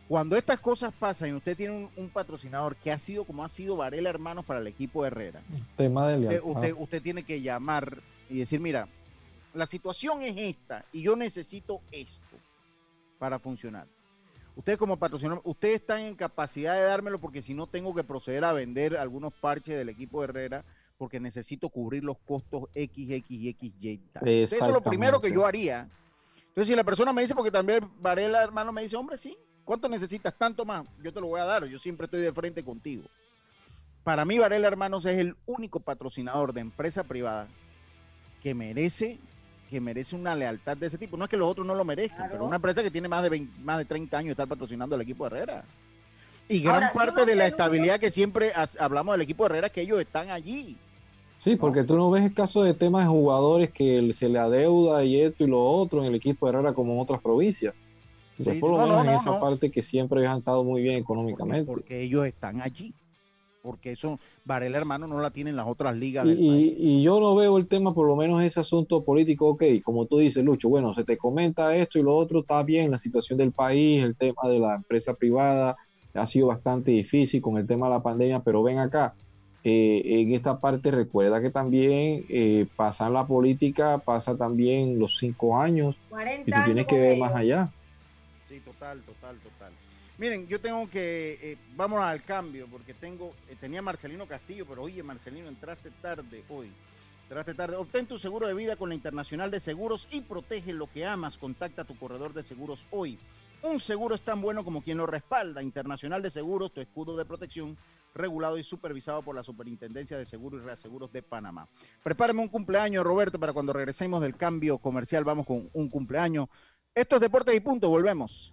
cuando estas cosas pasan y usted tiene un, un patrocinador que ha sido como ha sido Varela Hermanos para el equipo de Herrera, tema de usted, usted, usted tiene que llamar y decir, mira, la situación es esta y yo necesito esto para funcionar. Usted como patrocinador, usted está en capacidad de dármelo porque si no tengo que proceder a vender algunos parches del equipo de Herrera porque necesito cubrir los costos X, X y X, Y. tal. Eso es lo primero que yo haría. Entonces, si la persona me dice, porque también Varela, hermano, me dice, hombre, sí, ¿cuánto necesitas? Tanto más, yo te lo voy a dar, yo siempre estoy de frente contigo. Para mí, Varela Hermanos es el único patrocinador de empresa privada que merece que merece una lealtad de ese tipo. No es que los otros no lo merezcan, Claro. pero una empresa que tiene más de 20 más de 30 años de estar patrocinando al equipo de Herrera. Y gran Ahora, parte no de la estabilidad que siempre has- hablamos del equipo Herrera es que ellos están allí. Sí, porque tú no ves el caso de temas de jugadores que se le adeuda y esto y lo otro en el equipo de Herrera como en otras provincias. Entonces, Sí, por lo no, menos no, en no, esa no. parte que siempre han estado muy bien económicamente. Porque ellos están allí. Porque eso Varela hermano no la tienen las otras ligas. Y, del y- país. y yo no veo el tema, por lo menos ese asunto político, ok, como tú dices, Lucho, bueno, se te comenta esto y lo otro, está bien, la situación del país, el tema de la empresa privada ha sido bastante difícil con el tema de la pandemia, pero ven acá, eh, en esta parte recuerda que también eh, pasa la política, pasa también los cinco años, 40 y tú tienes años que ver ellos. más allá. Sí, total, total, total. Miren, yo tengo que, eh, vamos al cambio, porque tengo, eh, tenía Marcelino Castillo, pero oye, Marcelino, entraste tarde hoy. Entraste tarde. Obtén tu seguro de vida con la Internacional de Seguros y protege lo que amas. Contacta a tu corredor de seguros hoy. Un seguro es tan bueno como quien lo respalda. Internacional de Seguros, tu escudo de protección, regulado y supervisado por la Superintendencia de Seguros y Reaseguros de Panamá. Prepárame un cumpleaños, Roberto, para cuando regresemos del cambio comercial. Vamos con un cumpleaños. Esto es Deportes y Punto. Volvemos.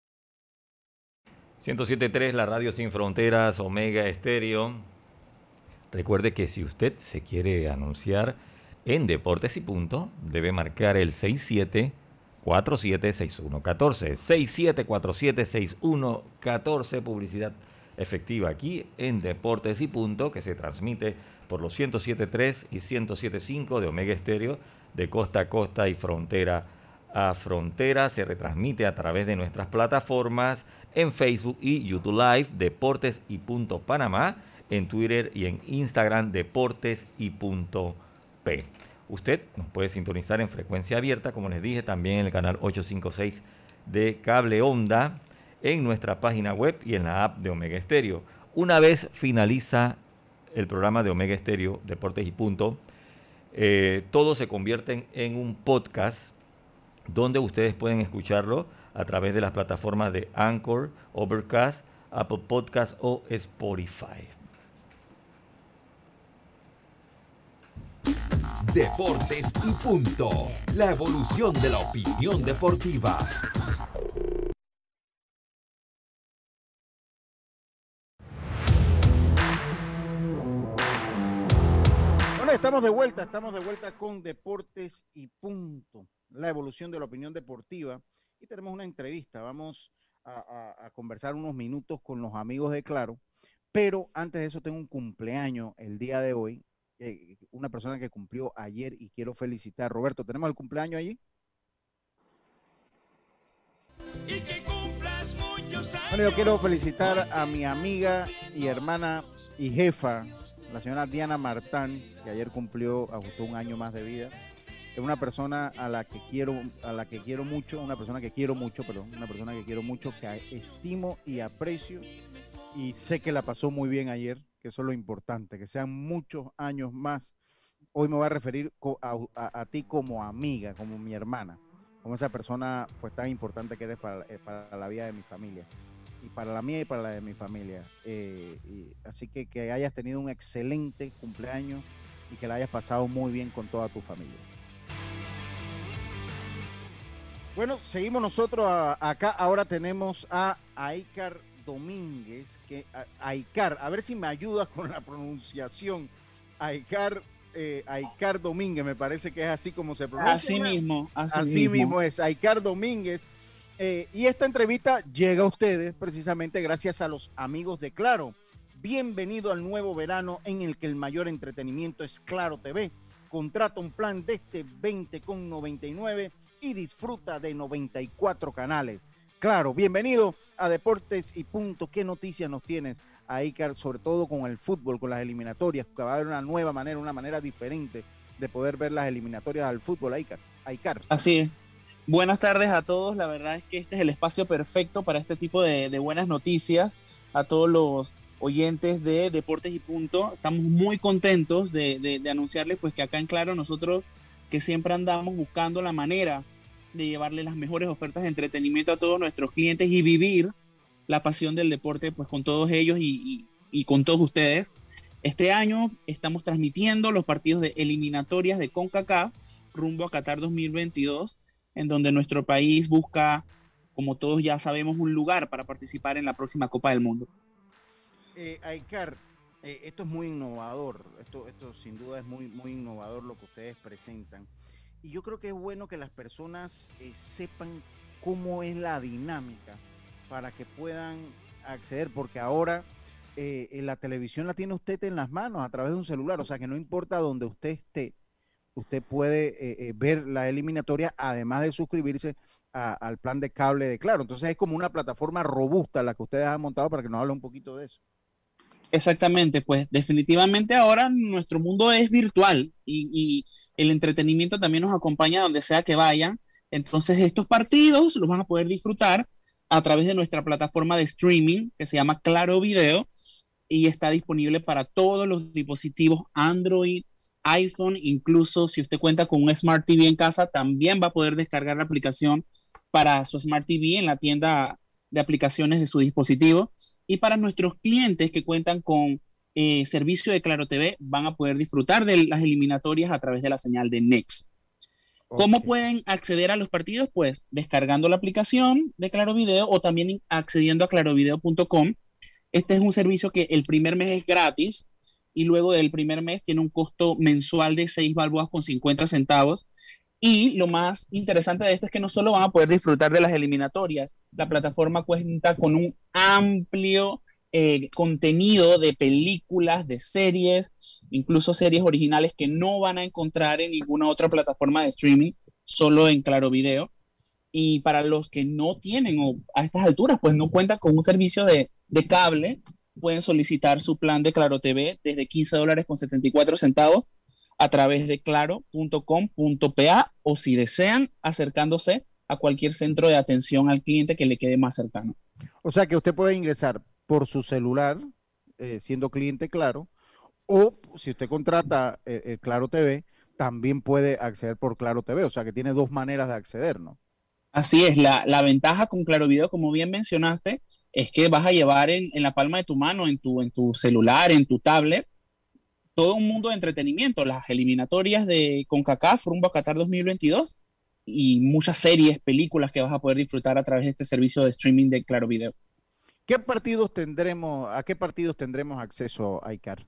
107.3, la radio sin fronteras, Omega Estéreo. Recuerde que si usted se quiere anunciar en Deportes y Punto, debe marcar el 67476114. 67476114, publicidad efectiva aquí en Deportes y Punto, que se transmite por los 107.3 y 107.5 de Omega Estéreo, de costa a costa y frontera a frontera. Se retransmite a través de nuestras plataformas en Facebook y YouTube Live, Deportes y Punto Panamá, en Twitter y en Instagram, Deportes y Punto P. Usted nos puede sintonizar en frecuencia abierta, como les dije, también en el canal 856 de Cable Onda, en nuestra página web y en la app de Omega Estéreo. Una vez finaliza el programa de Omega Estéreo, Deportes y Punto, eh, todo se convierte en un podcast donde ustedes pueden escucharlo a través de las plataformas de Anchor, Overcast, Apple Podcast o Spotify. Deportes y punto. La evolución de la opinión deportiva. Bueno, estamos de vuelta, estamos de vuelta con Deportes y Punto, la evolución de la opinión deportiva. Y tenemos una entrevista, vamos a, a- a conversar unos minutos con los amigos de Claro, pero antes de eso tengo un cumpleaños el día de hoy, eh, una persona que cumplió ayer y quiero felicitar. Roberto, ¿tenemos el cumpleaños allí? Bueno, yo quiero felicitar a mi amiga y hermana y jefa, la señora Diana Martans, que ayer cumplió justo un año más de vida. Es una persona a la que quiero, a la que quiero mucho, una persona que quiero mucho, perdón, una persona que quiero mucho, que estimo y aprecio. Y sé que la pasó muy bien ayer, que eso es lo importante, que sean muchos años más. Hoy me voy a referir a, ti como amiga, como mi hermana, como esa persona pues tan importante que eres para, eh, la vida de mi familia y para la mía y para la de mi familia. Eh, así que que hayas tenido un excelente cumpleaños y que la hayas pasado muy bien con toda tu familia. Bueno, seguimos nosotros a- acá. Ahora tenemos a Aikar Domínguez, que a- Aikar, a ver si me ayudas con la pronunciación. Aikar, eh, Aikar Domínguez, me parece que es así como se pronuncia. Así mismo, así Así mismo. mismo es, Aikar Domínguez. Eh, y esta entrevista llega a ustedes precisamente gracias a los amigos de Claro. Bienvenido al nuevo verano en el que el mayor entretenimiento es Claro TV. Contrata un plan de este 20,99 y disfruta de 94 canales. Claro, bienvenido a Deportes y Punto. ¿Qué noticias nos tienes, Aikar, sobre todo con el fútbol, con las eliminatorias? Que va a haber una nueva manera, una manera diferente de poder ver las eliminatorias al fútbol, Aikar. Aikar. Así es. Buenas tardes a todos. La verdad es que este es el espacio perfecto para este tipo de, buenas noticias. A todos los oyentes de Deportes y Punto. Estamos muy contentos de, anunciarles pues que acá en Claro nosotros que siempre andamos buscando la manera de llevarle las mejores ofertas de entretenimiento a todos nuestros clientes y vivir la pasión del deporte pues con todos ellos y, y, y con todos ustedes. Este año estamos transmitiendo los partidos de eliminatorias de CONCACAF rumbo a Qatar 2022, en donde nuestro país busca, como todos ya sabemos, un lugar para participar en la próxima Copa del Mundo. Eh, Aikar, eh, esto es muy innovador, esto, esto sin duda es muy, muy innovador lo que ustedes presentan. Y yo creo que es bueno que las personas eh, sepan cómo es la dinámica para que puedan acceder, porque ahora eh, la televisión la tiene usted en las manos a través de un celular, o sea que no importa donde usted esté, usted puede eh, eh, ver la eliminatoria, además de suscribirse al plan de cable de Claro. Entonces es como una plataforma robusta la que ustedes han montado para que nos hable un poquito de eso. Exactamente, pues definitivamente ahora nuestro mundo es virtual y, el entretenimiento también nos acompaña donde sea que vayan. Entonces estos partidos los van a poder disfrutar a través de nuestra plataforma de streaming que se llama Claro Video y está disponible para todos los dispositivos Android, iPhone, incluso si usted cuenta con un Smart TV en casa, también va a poder descargar la aplicación para su Smart TV en la tienda de aplicaciones de su dispositivo. Y para nuestros clientes que cuentan con eh, servicio de Claro TV, van a poder disfrutar de las eliminatorias a través de la señal de Next. Okay. ¿Cómo pueden acceder a los partidos? Pues descargando la aplicación de Claro Video o también accediendo a clarovideo.com. Este es un servicio que el primer mes es gratis y luego del primer mes tiene un costo mensual de 6 balboas con 50 centavos. Y lo más interesante de esto es que no solo van a poder disfrutar de las eliminatorias, la plataforma cuenta con un amplio eh, contenido de películas, de series, incluso series originales que no van a encontrar en ninguna otra plataforma de streaming, solo en Claro Video. Y para los que no tienen o a estas alturas, pues no cuentan con un servicio de, de cable, pueden solicitar su plan de Claro TV desde 15 dólares con 74 centavos a través de claro.com.pa o si desean acercándose a cualquier centro de atención al cliente que le quede más cercano. O sea que usted puede ingresar por su celular, eh, siendo cliente Claro, o si usted contrata eh, el Claro TV, también puede acceder por Claro TV, o sea que tiene dos maneras de acceder, ¿no? Así es, la, la ventaja con Claro Video, como bien mencionaste, es que vas a llevar en, en, la palma de tu mano, en tu, en tu celular, en tu tablet, todo un mundo de entretenimiento, las eliminatorias de CONCACAF rumbo a Qatar 2022 y muchas series, películas que vas a poder disfrutar a través de este servicio de streaming de Claro Video. ¿Qué partidos tendremos, a qué partidos tendremos acceso, Aicar?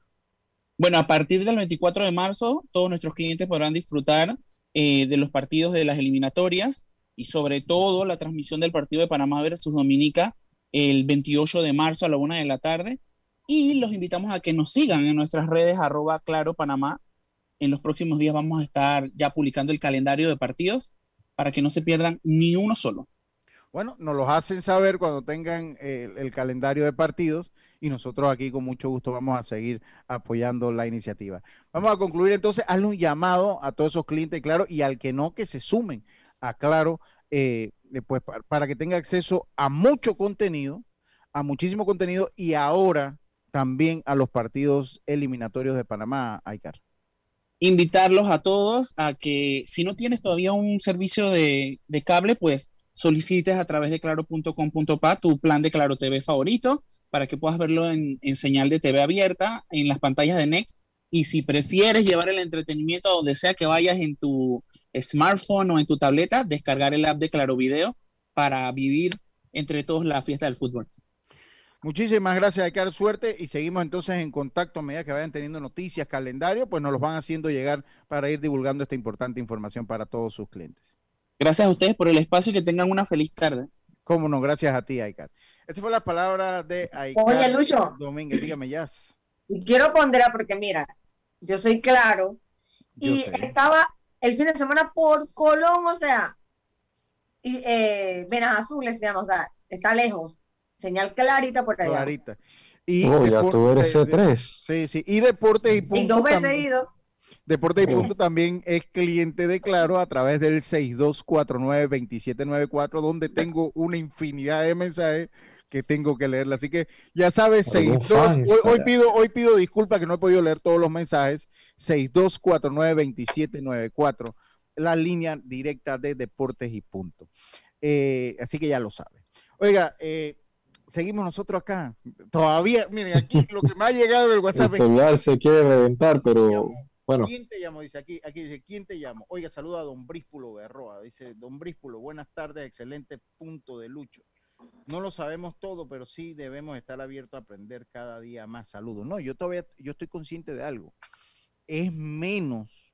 Bueno, a partir del 24 de marzo, todos nuestros clientes podrán disfrutar eh, de los partidos de las eliminatorias y sobre todo la transmisión del partido de Panamá versus Dominica el 28 de marzo a la una de la tarde. Y los invitamos a que nos sigan en nuestras redes arroba claro Panamá. En los próximos días vamos a estar ya publicando el calendario de partidos para que no se pierdan ni uno solo. Bueno, nos los hacen saber cuando tengan el, el, calendario de partidos y nosotros aquí con mucho gusto vamos a seguir apoyando la iniciativa. Vamos a concluir entonces, hazle un llamado a todos esos clientes, claro, y al que no, que se sumen a Claro, eh, pues para, para que tenga acceso a mucho contenido, a muchísimo contenido y ahora también a los partidos eliminatorios de Panamá, Aicar. Invitarlos a todos a que si no tienes todavía un servicio de, de cable, pues solicites a través de claro.com.pa tu plan de Claro TV favorito para que puedas verlo en, en, señal de TV abierta en las pantallas de Next. Y si prefieres llevar el entretenimiento a donde sea que vayas en tu smartphone o en tu tableta, descargar el app de Claro Video para vivir entre todos la fiesta del fútbol. Muchísimas gracias, Aikar. Suerte y seguimos entonces en contacto a medida que vayan teniendo noticias, calendario, pues nos los van haciendo llegar para ir divulgando esta importante información para todos sus clientes. Gracias a ustedes por el espacio y que tengan una feliz tarde. Cómo no, gracias a ti, Aikar. Esta fue la palabra de Aikar Oye, Lucho. Domínguez. Dígame, ya. Y quiero ponderar porque mira, yo soy claro yo y sé. estaba el fin de semana por Colón, o sea, y, eh, Venas Azules se llama, o sea, está lejos. Señal clarita por allá. Clarita. Y oh, ya tú eres C3. Sí, sí. Y deporte y punto. Y dos veces ido. Deporte y Punto también es cliente de Claro a través del 6249-2794, donde tengo una infinidad de mensajes que tengo que leerla. Así que ya sabes, 62, hoy, hoy pido, hoy pido disculpas que no he podido leer todos los mensajes. 6249-2794, la línea directa de Deportes y Punto. Eh, así que ya lo sabes. Oiga, eh, seguimos nosotros acá. Todavía, miren, aquí lo que me ha llegado el WhatsApp. El celular se quiere reventar, pero bueno. ¿Quién te llamo? Dice aquí, aquí dice, ¿quién te llamo? Oiga, saluda a don Bríspulo Berroa. Dice, don Bríspulo, buenas tardes, excelente punto de lucho. No lo sabemos todo, pero sí debemos estar abiertos a aprender cada día más. Saludos. No, yo todavía, yo estoy consciente de algo. Es menos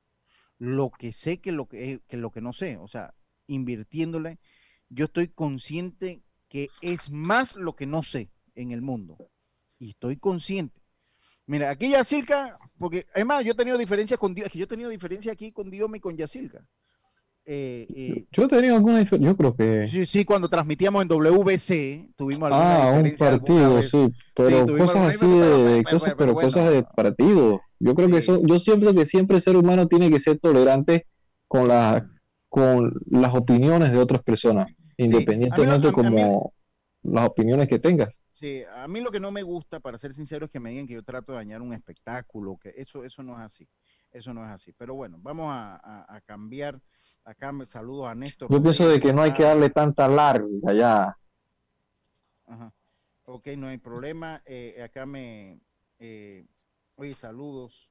lo que sé que lo que, que lo que no sé. O sea, invirtiéndole, yo estoy consciente que es más lo que no sé en el mundo. Y estoy consciente. Mira, aquí Yacilca, porque además yo he tenido diferencias con Dios, es que yo he tenido diferencias aquí con Dios y con Yacilca. Eh, eh, yo he tenido alguna diferencia, yo creo que... Sí, sí, cuando transmitíamos en WBC tuvimos alguna ah, diferencia. un partido, sí, pero sí, cosas así de, de cosas, pero, bueno, cosas de partido. Yo creo sí. que eso, yo siempre que siempre el ser humano tiene que ser tolerante con, la, con las opiniones de otras personas independientemente sí, como mí, las opiniones que tengas. Sí, a mí lo que no me gusta, para ser sincero, es que me digan que yo trato de dañar un espectáculo, que eso, eso no es así, eso no es así. Pero bueno, vamos a, a, a cambiar, acá saludos a Néstor. Yo pienso de que no hay que darle tanta larga ya. Ajá. Ok, no hay problema. Eh, acá me, eh, oye, saludos.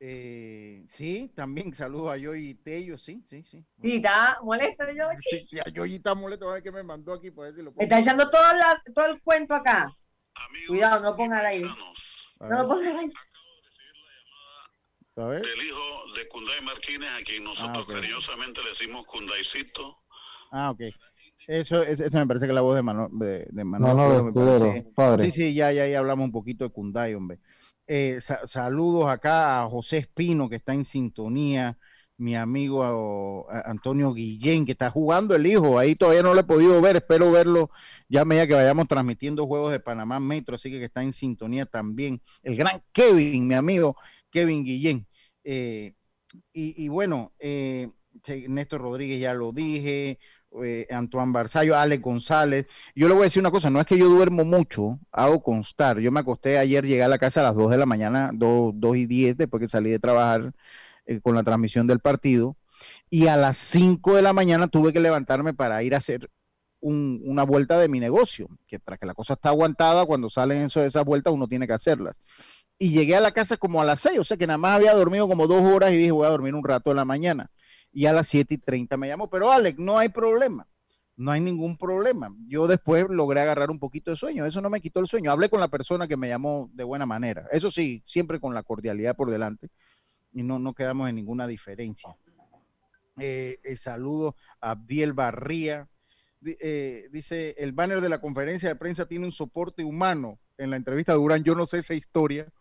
Eh, sí, también saludo a Yoyi Tello, sí, sí, sí. Sí, está molesto Yoyi. Sí, a Yoyi está molesto, a ver qué me mandó aquí para ver si lo pongo. Está echando todo, la, todo el cuento acá. Amigos, Cuidado, no ponga al aire. No lo ponga al aire. A ver. Del hijo de Kunday Martínez, a quien nosotros ah, okay. cariñosamente le decimos Kundaycito. Ah, ok. Eso, eso, me parece que es la voz de Manuel. De, de Manuel no, no, Cudero, padre. Sí, sí, ya, ya, ya hablamos un poquito de Kunday, hombre. Eh, sa saludos acá a José Espino, que está en sintonía, mi amigo a, a Antonio Guillén, que está jugando el hijo, ahí todavía no lo he podido ver, espero verlo ya medida que vayamos transmitiendo juegos de Panamá Metro, así que, que está en sintonía también. El gran Kevin, mi amigo Kevin Guillén. Eh, y, y, bueno, eh, Néstor Rodríguez ya lo dije, eh, Antoine Barzallo, Alex González. Yo le voy a decir una cosa, no es que yo duermo mucho, hago constar. Yo me acosté ayer, llegué a la casa a las 2 de la mañana, 2, 2 y 10, después que salí de trabajar eh, con la transmisión del partido. Y a las 5 de la mañana tuve que levantarme para ir a hacer un, una vuelta de mi negocio, que tras que la cosa está aguantada, cuando salen eso, esas vueltas uno tiene que hacerlas. Y llegué a la casa como a las 6, o sea que nada más había dormido como dos horas y dije voy a dormir un rato en la mañana y a las 7 y 30 me llamó. Pero Alex, no hay problema. No hay ningún problema. Yo después logré agarrar un poquito de sueño. Eso no me quitó el sueño. Hablé con la persona que me llamó de buena manera. Eso sí, siempre con la cordialidad por delante. Y no, no quedamos en ninguna diferencia. Eh, el saludo a Abdiel Barría. Eh, dice, el banner de la conferencia de prensa tiene un soporte humano. En la entrevista de Durán, yo no sé esa historia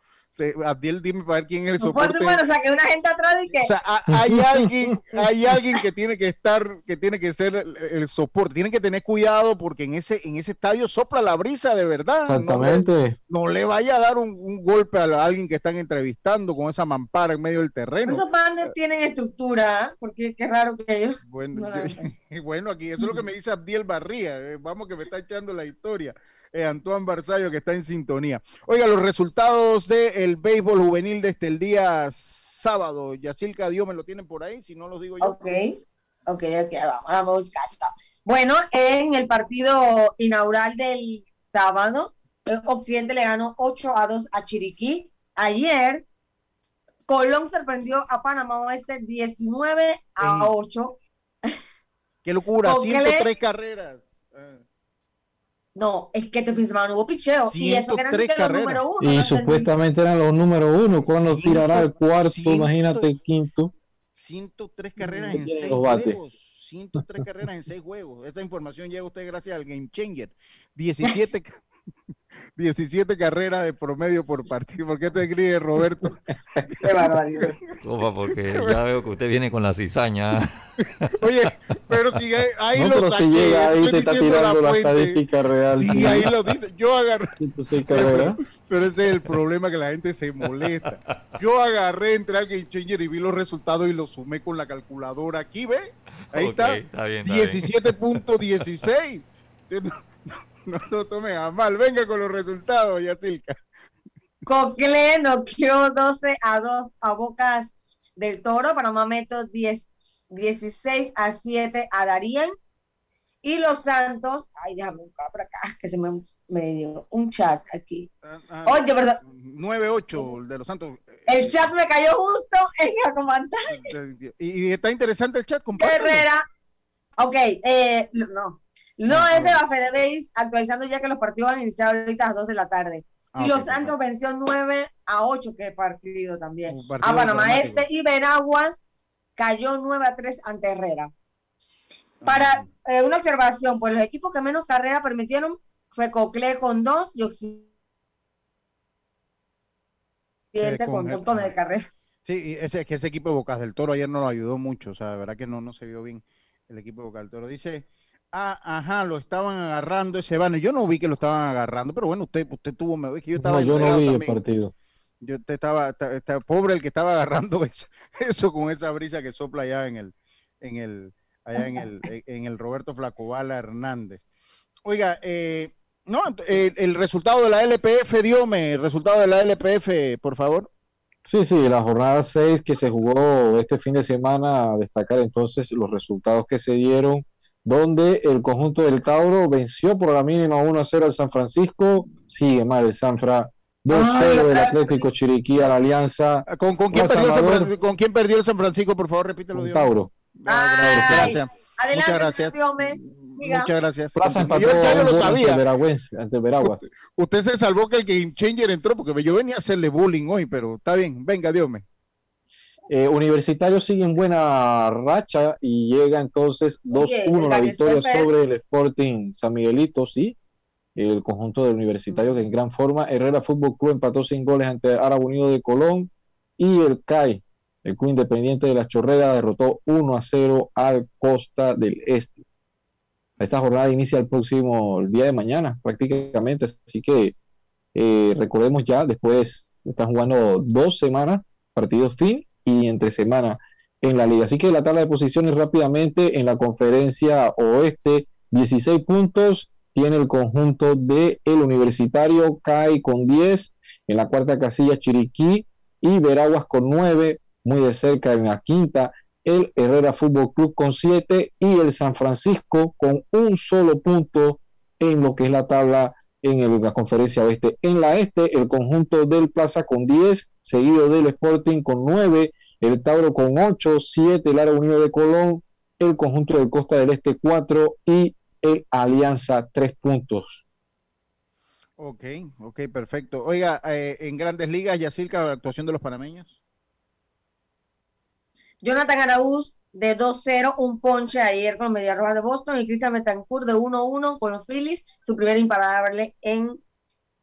Abdiel, dime para ver quién es el soporte. Bueno, o sea, que una gente atrás y que... O sea, hay alguien, hay alguien que tiene que estar, que tiene que ser el, el, soporte. Tienen que tener cuidado porque en ese, en ese estadio sopla la brisa de verdad. Exactamente. No le, no le vaya a dar un, un, golpe a alguien que están entrevistando con esa mampara en medio del terreno. Esos bandes tienen estructura, porque qué raro que ellos... Bueno, no yo, bueno, aquí eso es lo que me dice Abdiel Barría. Eh, vamos que me está echando la historia eh, Antoine Barzallo, que está en sintonía. Oiga, los resultados del béisbol juvenil desde el día sábado. Yacilca Dios me lo tienen por ahí, si no los digo yo. Ok, ok, ok, vamos a buscar. Bueno, en el partido inaugural del sábado, Occidente le ganó 8 a 2 a Chiriquí. Ayer, Colón sorprendió a Panamá Oeste 19 a 8. Qué locura, 103 carreras. No, es que este fin de semana hubo picheo. Y eso eran los número uno. Y no supuestamente eran los número uno. ¿Cuándo tirará el cuarto? Ciento, imagínate el quinto. 103 carreras en 6 juegos. 103 carreras en 6 juegos. Esta información llega a usted gracias al Game Changer. 17, 17 carreras de promedio por partido. ¿Por qué te ríes, Roberto? Qué barbaridad. Opa, porque ya veo que usted viene con la cizaña. Oye, pero si ahí, ahí No, lo pero si saqué, llega ahí, te está tirando la estadística real. Sí, ahí lo dice. Yo agarré. 106 carreras. Pero ese es el problema que la gente se molesta. Yo agarré, entré al Game Changer y vi los resultados y los sumé con la calculadora. Aquí, ¿ve? Ahí está. está está bien. 17.16. No, lo tomen a mal. Venga con los resultados, Yacilca. Cocle noqueó 12 a 2 a Bocas del Toro. Panamá Metro 10, 16 a 7 a Darien. Y Los Santos, ay, déjame buscar por acá, que se me, me dio un chat aquí. Ah, Oye, ¿verdad? 9-8, el de los Santos. El chat me cayó justo en la comandante. Y, y está interesante el chat, compártelo. Herrera. Ok, eh, no. No es de la Fedebase, actualizando ya que los partidos van a iniciar ahorita a las 2 de la tarde. Ah, y Los Santos venció 9 a 8, que partido también. Un partido A Panamá. Este y Veraguas cayó 9 a 3 ante Herrera. Para eh, una observación, pues los equipos que menos carrera permitieron fue Cocle con 2 y Occidente con con el- montones de carrera. Sí, y ese, que ese equipo de Bocas del Toro ayer no lo ayudó mucho, o sea, de verdad que no, no se vio bien el equipo de Bocas del Toro. Dice, ah, ajá, lo estaban agarrando ese banner. Yo no vi que lo estaban agarrando, pero bueno, usted, usted tuvo, me que yo estaba No, yo no vi el partido. Yo te estaba, esta- esta- pobre el que estaba agarrando eso, eso con esa brisa que sopla allá en el, en el, allá en el, en el Roberto Flacobala Hernández. Oiga, eh, no, el, el resultado de la LPF, Diome, el resultado de la LPF, por favor. Sí, sí, la jornada 6 que se jugó este fin de semana, a destacar entonces los resultados que se dieron, donde el conjunto del Tauro venció por la mínima 1 a 0 al San Francisco, sigue mal el Sanfra, 2 a 0 el Atlético Chiriquí a la Alianza, ¿Con, con quién perdió el San? ¿Con quién perdió el San Francisco? Por favor, repítelo, con Dios. Tauro. Gracias. Adelante, Muchas gracias. Muchas gracias. Plaza empató Yo, ya yo lo sabía. Ante Veraguas. Usted se salvó que el Game Changer entró porque yo venía a hacerle bullying hoy, pero está bien. Venga, Diosme. Eh, Universitario sigue en buena racha y llega entonces 2-1 la victoria sobre el Sporting San Miguelito, sí. El conjunto del Universitario que en gran forma. Herrera Fútbol Club empató sin goles ante Árabe Unido de Colón y el CAI, el Club Independiente de la Chorrera, derrotó 1 a 0 al Costa del Este. Esta jornada inicia el próximo el día de mañana, prácticamente. Así que eh, recordemos ya, después están jugando dos semanas, partidos fin y entre semana en la liga. Así que la tabla de posiciones rápidamente en la conferencia oeste, 16 puntos tiene el conjunto de el universitario, CAI con 10, en la cuarta casilla Chiriquí y Veraguas con 9, muy de cerca en la quinta, el Herrera Fútbol Club con 7 y el San Francisco con un solo punto en lo que es la tabla en la conferencia oeste. En la este, el conjunto del Plaza con 10, seguido del Sporting con 9, el Tauro con 8, 7 el Ara Unido de Colón, el conjunto del Costa del Este 4 y el Alianza 3 puntos. Ok, ok, perfecto. Oiga, eh, en grandes ligas, Yacirca, la actuación de los panameños. Jonathan Araúz de 2-0, un ponche ayer con Media Roja de Boston y Cristian Betancourt de 1-1 con los Phillies, su primer imparable en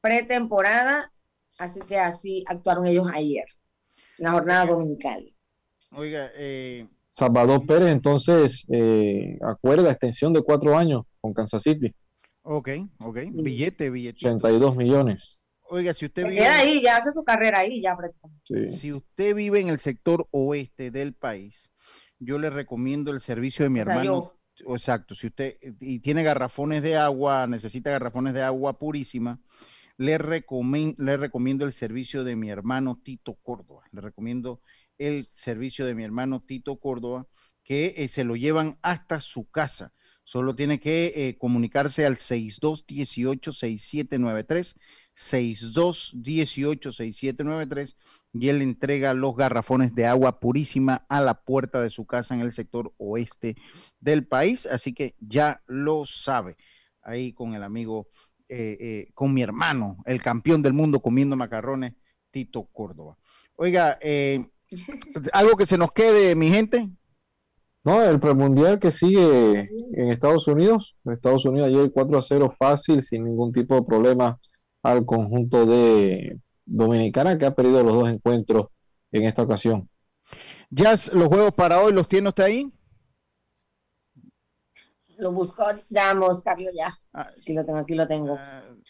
pretemporada. Así que así actuaron ellos ayer, en la jornada dominical. Oiga, eh, Salvador Pérez entonces eh, acuerda extensión de 4 años con Kansas City, ok, ok, billete, billete. 82 millones. Oiga, si usted vive, queda ahí, ya hace su carrera ahí, ya prácticamente. si usted vive en el sector oeste del país, yo le recomiendo el servicio de mi O sea, hermano. Exacto, si usted y tiene garrafones de agua, necesita garrafones de agua purísima, le, le recomiendo el servicio de mi hermano Tito Córdoba. Le recomiendo el servicio de mi hermano Tito Córdoba, que eh, se lo llevan hasta su casa. Solo tiene que eh, comunicarse al 6218-6793, 6218-6793, y él entrega los garrafones de agua purísima a la puerta de su casa en el sector oeste del país. Así que ya lo sabe. Ahí con el amigo, eh, eh, con mi hermano, el campeón del mundo comiendo macarrones, Tito Córdoba. Oiga, eh, algo que se nos quede, mi gente. No, el premundial que sigue en Estados Unidos. En Estados Unidos ayer 4 a 0 fácil, sin ningún tipo de problema al conjunto de Dominicana que ha perdido los dos encuentros en esta ocasión. Ya los juegos para hoy los tiene usted ahí. Lo busco, damos, Carlos, ya. Aquí lo tengo, aquí lo tengo.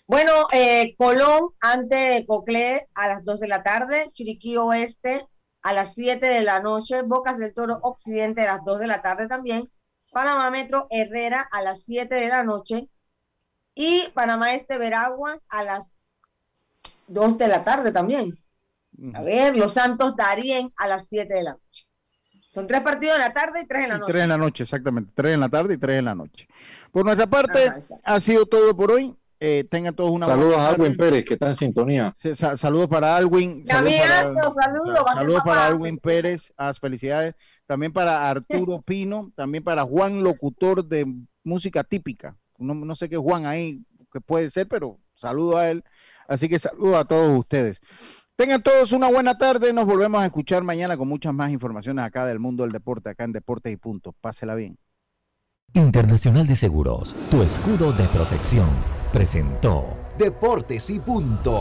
Bueno, eh, Colón ante Coclé a las 2 de la tarde, Chiriquí Oeste a las 7 de la noche, Bocas del Toro Occidente a las 2 de la tarde también, Panamá Metro Herrera a las 7 de la noche y Panamá Este Veraguas a las 2 de la tarde también. A ver, Los Santos Darien a las 7 de la noche. Son tres partidos en la tarde y tres en la noche. Tres en la noche, exactamente. Tres en la tarde y tres en la noche. Por nuestra parte, ha sido todo por hoy. Eh, tengan todos una Saludos a Alwin Pérez, que está en sintonía. saludos para Alwin. Saludos para, saludos, saludos para Alwin Pérez. Ah, felicidades. También para Arturo Pino. También para Juan, locutor de música típica. No, no sé qué Juan ahí, que puede ser, pero saludo a él. Así que saludo a todos ustedes. Tengan todos una buena tarde. Nos volvemos a escuchar mañana con muchas más informaciones acá del mundo del deporte, acá en Deportes y Punto. Pásela bien. Internacional de Seguros, tu escudo de protección, presentó Deportes y Punto.